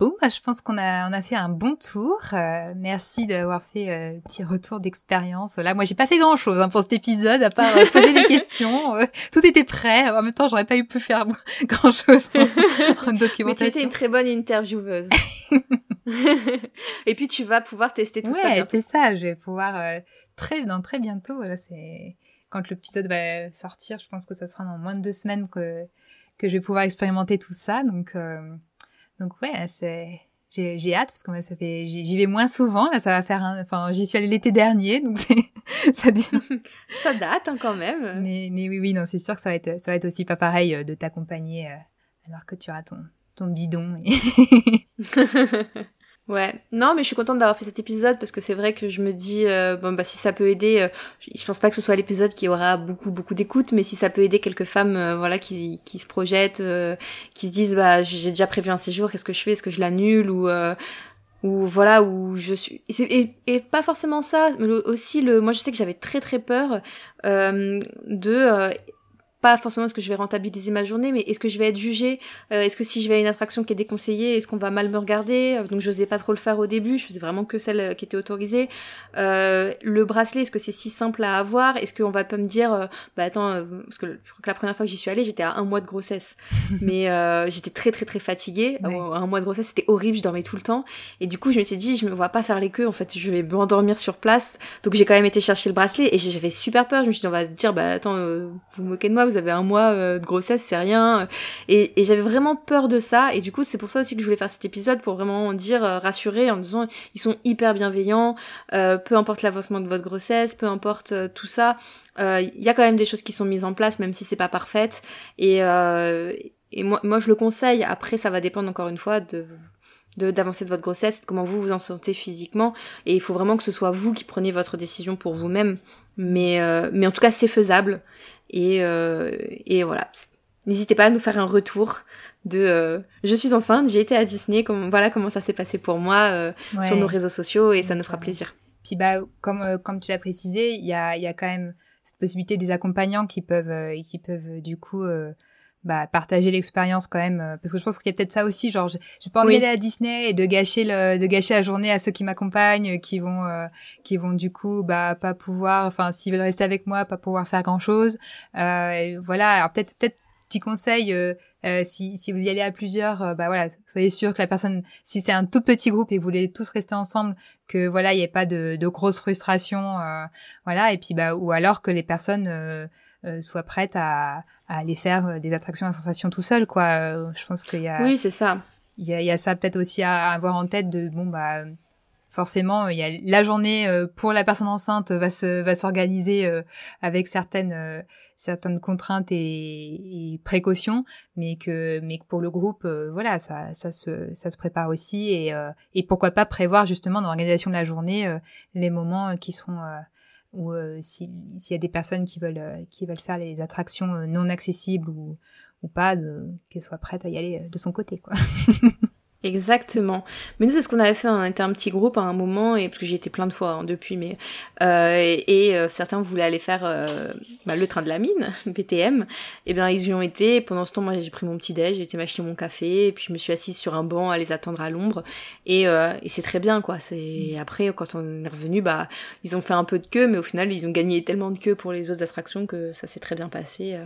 Bon, bah, je pense qu'on a, on a fait un bon tour. Euh, merci d'avoir fait un petit retour d'expérience. Là, moi, j'ai pas fait grand chose hein, pour cet épisode, à part poser des questions. tout était prêt. En même temps, j'aurais pas eu pu faire grand chose
en, documentation. Mais tu étais une très bonne intervieweuse. Et puis, tu vas pouvoir tester tout ça.
Ouais, c'est ça. Je vais pouvoir très, dans très bientôt. Là, c'est quand l'épisode va sortir, je pense que ça sera dans moins de deux semaines que, que je vais pouvoir expérimenter tout ça. Donc, euh, donc ouais, c'est, j'ai, hâte parce que moi, ça fait, j'y vais moins souvent. Là, ça va faire enfin, j'y suis allée l'été dernier, donc
ça ça date hein, quand même.
Mais, mais oui, oui, non, c'est sûr que ça va être, ça va être aussi pas pareil euh, de t'accompagner euh, alors que tu auras ton, ton bidon.
Ouais, non, mais je suis contente d'avoir fait cet épisode parce que c'est vrai que je me dis euh, bon bah si ça peut aider, euh, je pense pas que ce soit l'épisode qui aura beaucoup beaucoup d'écoute, mais si ça peut aider quelques femmes euh, voilà qui qui se projettent, qui se disent bah j'ai déjà prévu un séjour, qu'est-ce que je fais, est-ce que je l'annule? Ou ou voilà où je suis et, et, pas forcément ça, mais aussi le moi je sais que j'avais très très peur de pas forcément est-ce que je vais rentabiliser ma journée, mais est-ce que je vais être jugée euh, Est-ce que si je vais à une attraction qui est déconseillée, est-ce qu'on va mal me regarder euh, Donc je n'osais pas trop le faire au début, je faisais vraiment que celle euh, qui était autorisée. le bracelet, est-ce que c'est si simple à avoir Est-ce qu'on va pas me dire, bah attends, parce que je crois que la première fois que j'y suis allée, j'étais à un mois de grossesse, mais j'étais très très très fatiguée. un mois de grossesse, c'était horrible, je dormais tout le temps, et du coup je me suis dit, je me vois pas faire les queues, en fait, je vais m'endormir sur place. Donc j'ai quand même été chercher le bracelet et j'avais super peur. Je me suis dit, on va se dire, bah attends, vous vous moquez de moi, vous avez un mois euh, de grossesse, c'est rien. Et, j'avais vraiment peur de ça. Et du coup, c'est pour ça aussi que je voulais faire cet épisode pour vraiment dire, euh, rassurer en disant, ils sont hyper bienveillants. Euh, peu importe l'avancement de votre grossesse, peu importe tout ça, il y a quand même des choses qui sont mises en place, même si c'est pas parfaite. Et, moi, je le conseille. Après, ça va dépendre encore une fois de d'avancer de, votre grossesse, de comment vous vous en sentez physiquement, et il faut vraiment que ce soit vous qui preniez votre décision pour vous-même. Mais mais en tout cas, c'est faisable. Et, euh, et voilà. N'hésitez pas à nous faire un retour de je suis enceinte, j'ai été à Disney, comme, voilà comment ça s'est passé pour moi sur nos réseaux sociaux et ça nous fera plaisir.
Puis bah comme comme tu l'as précisé, il y a il y a quand même cette possibilité des accompagnants qui peuvent qui peuvent du coup bah, partager l'expérience quand même euh, parce que je pense qu'il y a peut-être ça aussi genre j'ai pas envie d'aller à Disney et de gâcher le de gâcher la journée à ceux qui m'accompagnent qui vont euh, qui vont du coup bah pas pouvoir enfin s'ils veulent rester avec moi pas pouvoir faire grand chose euh, voilà alors peut-être peut-être petit conseil euh, si, si vous y allez à plusieurs bah voilà soyez sûr que la personne si c'est un tout petit groupe et vous voulez tous rester ensemble que voilà il n'y ait pas de, de grosses frustrations voilà et puis bah ou alors que les personnes soient prêtes à à aller faire euh, des attractions à sensation tout seul, quoi. Euh, je pense qu'il y a.
Oui, c'est ça.
Il y a, il y a ça peut-être aussi à, avoir en tête de bon bah forcément il y a la journée euh, pour la personne enceinte va se va s'organiser avec certaines certaines contraintes et, et, précautions mais que mais que pour le groupe voilà ça ça se ça se prépare aussi et et pourquoi pas prévoir justement dans l'organisation de la journée les moments qui sont ou euh, s'il y a des personnes qui veulent, euh, qui veulent faire les attractions euh, non accessibles ou, ou pas, qu'elles soient prêtes à y aller de son côté. quoi.
Exactement. Mais nous, c'est ce qu'on avait fait. On était un petit groupe à un moment, et parce que j'y étais plein de fois hein, depuis, mais euh, et, euh, certains voulaient aller faire euh, bah, le train de la mine, BTM. Et eh bien, ils y ont été. pendant ce temps, moi, j'ai pris mon petit déj, j'ai été m'acheter mon café, et puis je me suis assise sur un banc à les attendre à l'ombre. Et, c'est très bien, quoi. C'est après quand on est revenu, bah, ils ont fait un peu de queue, mais au final, ils ont gagné tellement de queue pour les autres attractions que ça s'est très bien passé.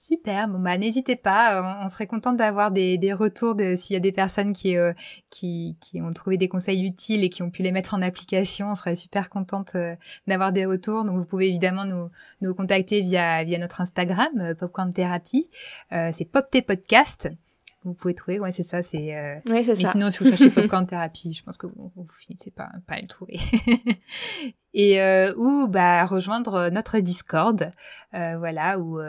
Super, bon bah n'hésitez pas, euh, on, serait contente d'avoir des, des retours de s'il y a des personnes qui, euh, qui, qui ont trouvé des conseils utiles et qui ont pu les mettre en application, on serait super contente euh, d'avoir des retours. Donc vous pouvez évidemment nous, nous contacter via, via notre Instagram, Popcorn Therapy, c'est PopT Podcast. Vous pouvez trouver, ouais c'est ça, c'est.
Oui c'est
ça. Mais sinon si vous cherchez Popcorn Therapy, je pense que vous, vous finissez pas pas à le trouver. et ou bah rejoindre notre Discord, voilà où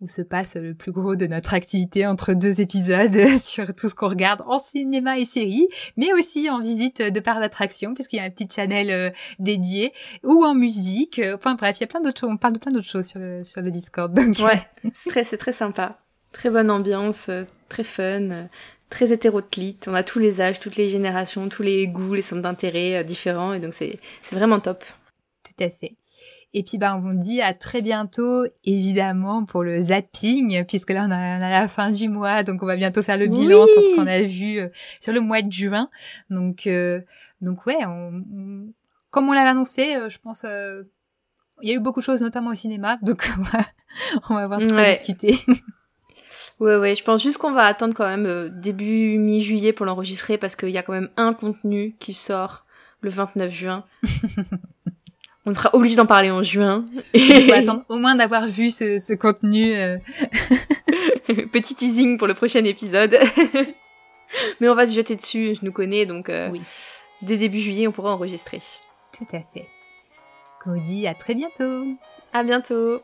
où se passe le plus gros de notre activité entre deux épisodes sur tout ce qu'on regarde en cinéma et séries, mais aussi en visite de parcs d'attractions, puisqu'il y a un petit channel euh, dédié, ou en musique. Enfin bref, il y a plein d'autres choses, on parle de plein d'autres choses sur le, sur le Discord. Donc...
Ouais, c'est très, c'est très sympa. Très bonne ambiance, euh, très fun, euh, très hétéroclite. On a tous les âges, toutes les générations, tous les goûts, les centres d'intérêt différents, et donc c'est vraiment top.
Tout à fait. Et puis, bah, on vous dit à très bientôt, évidemment, pour le zapping, puisque là, on a, la fin du mois, donc on va bientôt faire le bilan sur ce qu'on a vu euh, sur le mois de juin. Donc, euh, donc ouais, comme on l'avait annoncé, euh, je pense, il y a eu beaucoup de choses, notamment au cinéma, donc on va, on va voir de discuter.
Ouais, ouais, je pense juste qu'on va attendre quand même début mi-juillet pour l'enregistrer parce qu'il y a quand même un contenu qui sort le 29 juin. On sera obligé d'en parler en juin.
Il faut attendre au moins d'avoir vu ce, contenu. Euh.
Petit teasing pour le prochain épisode. Mais on va se jeter dessus, je nous connais, donc euh, oui. dès début juillet, on pourra enregistrer.
Tout à fait. Cody, à très bientôt.
À bientôt.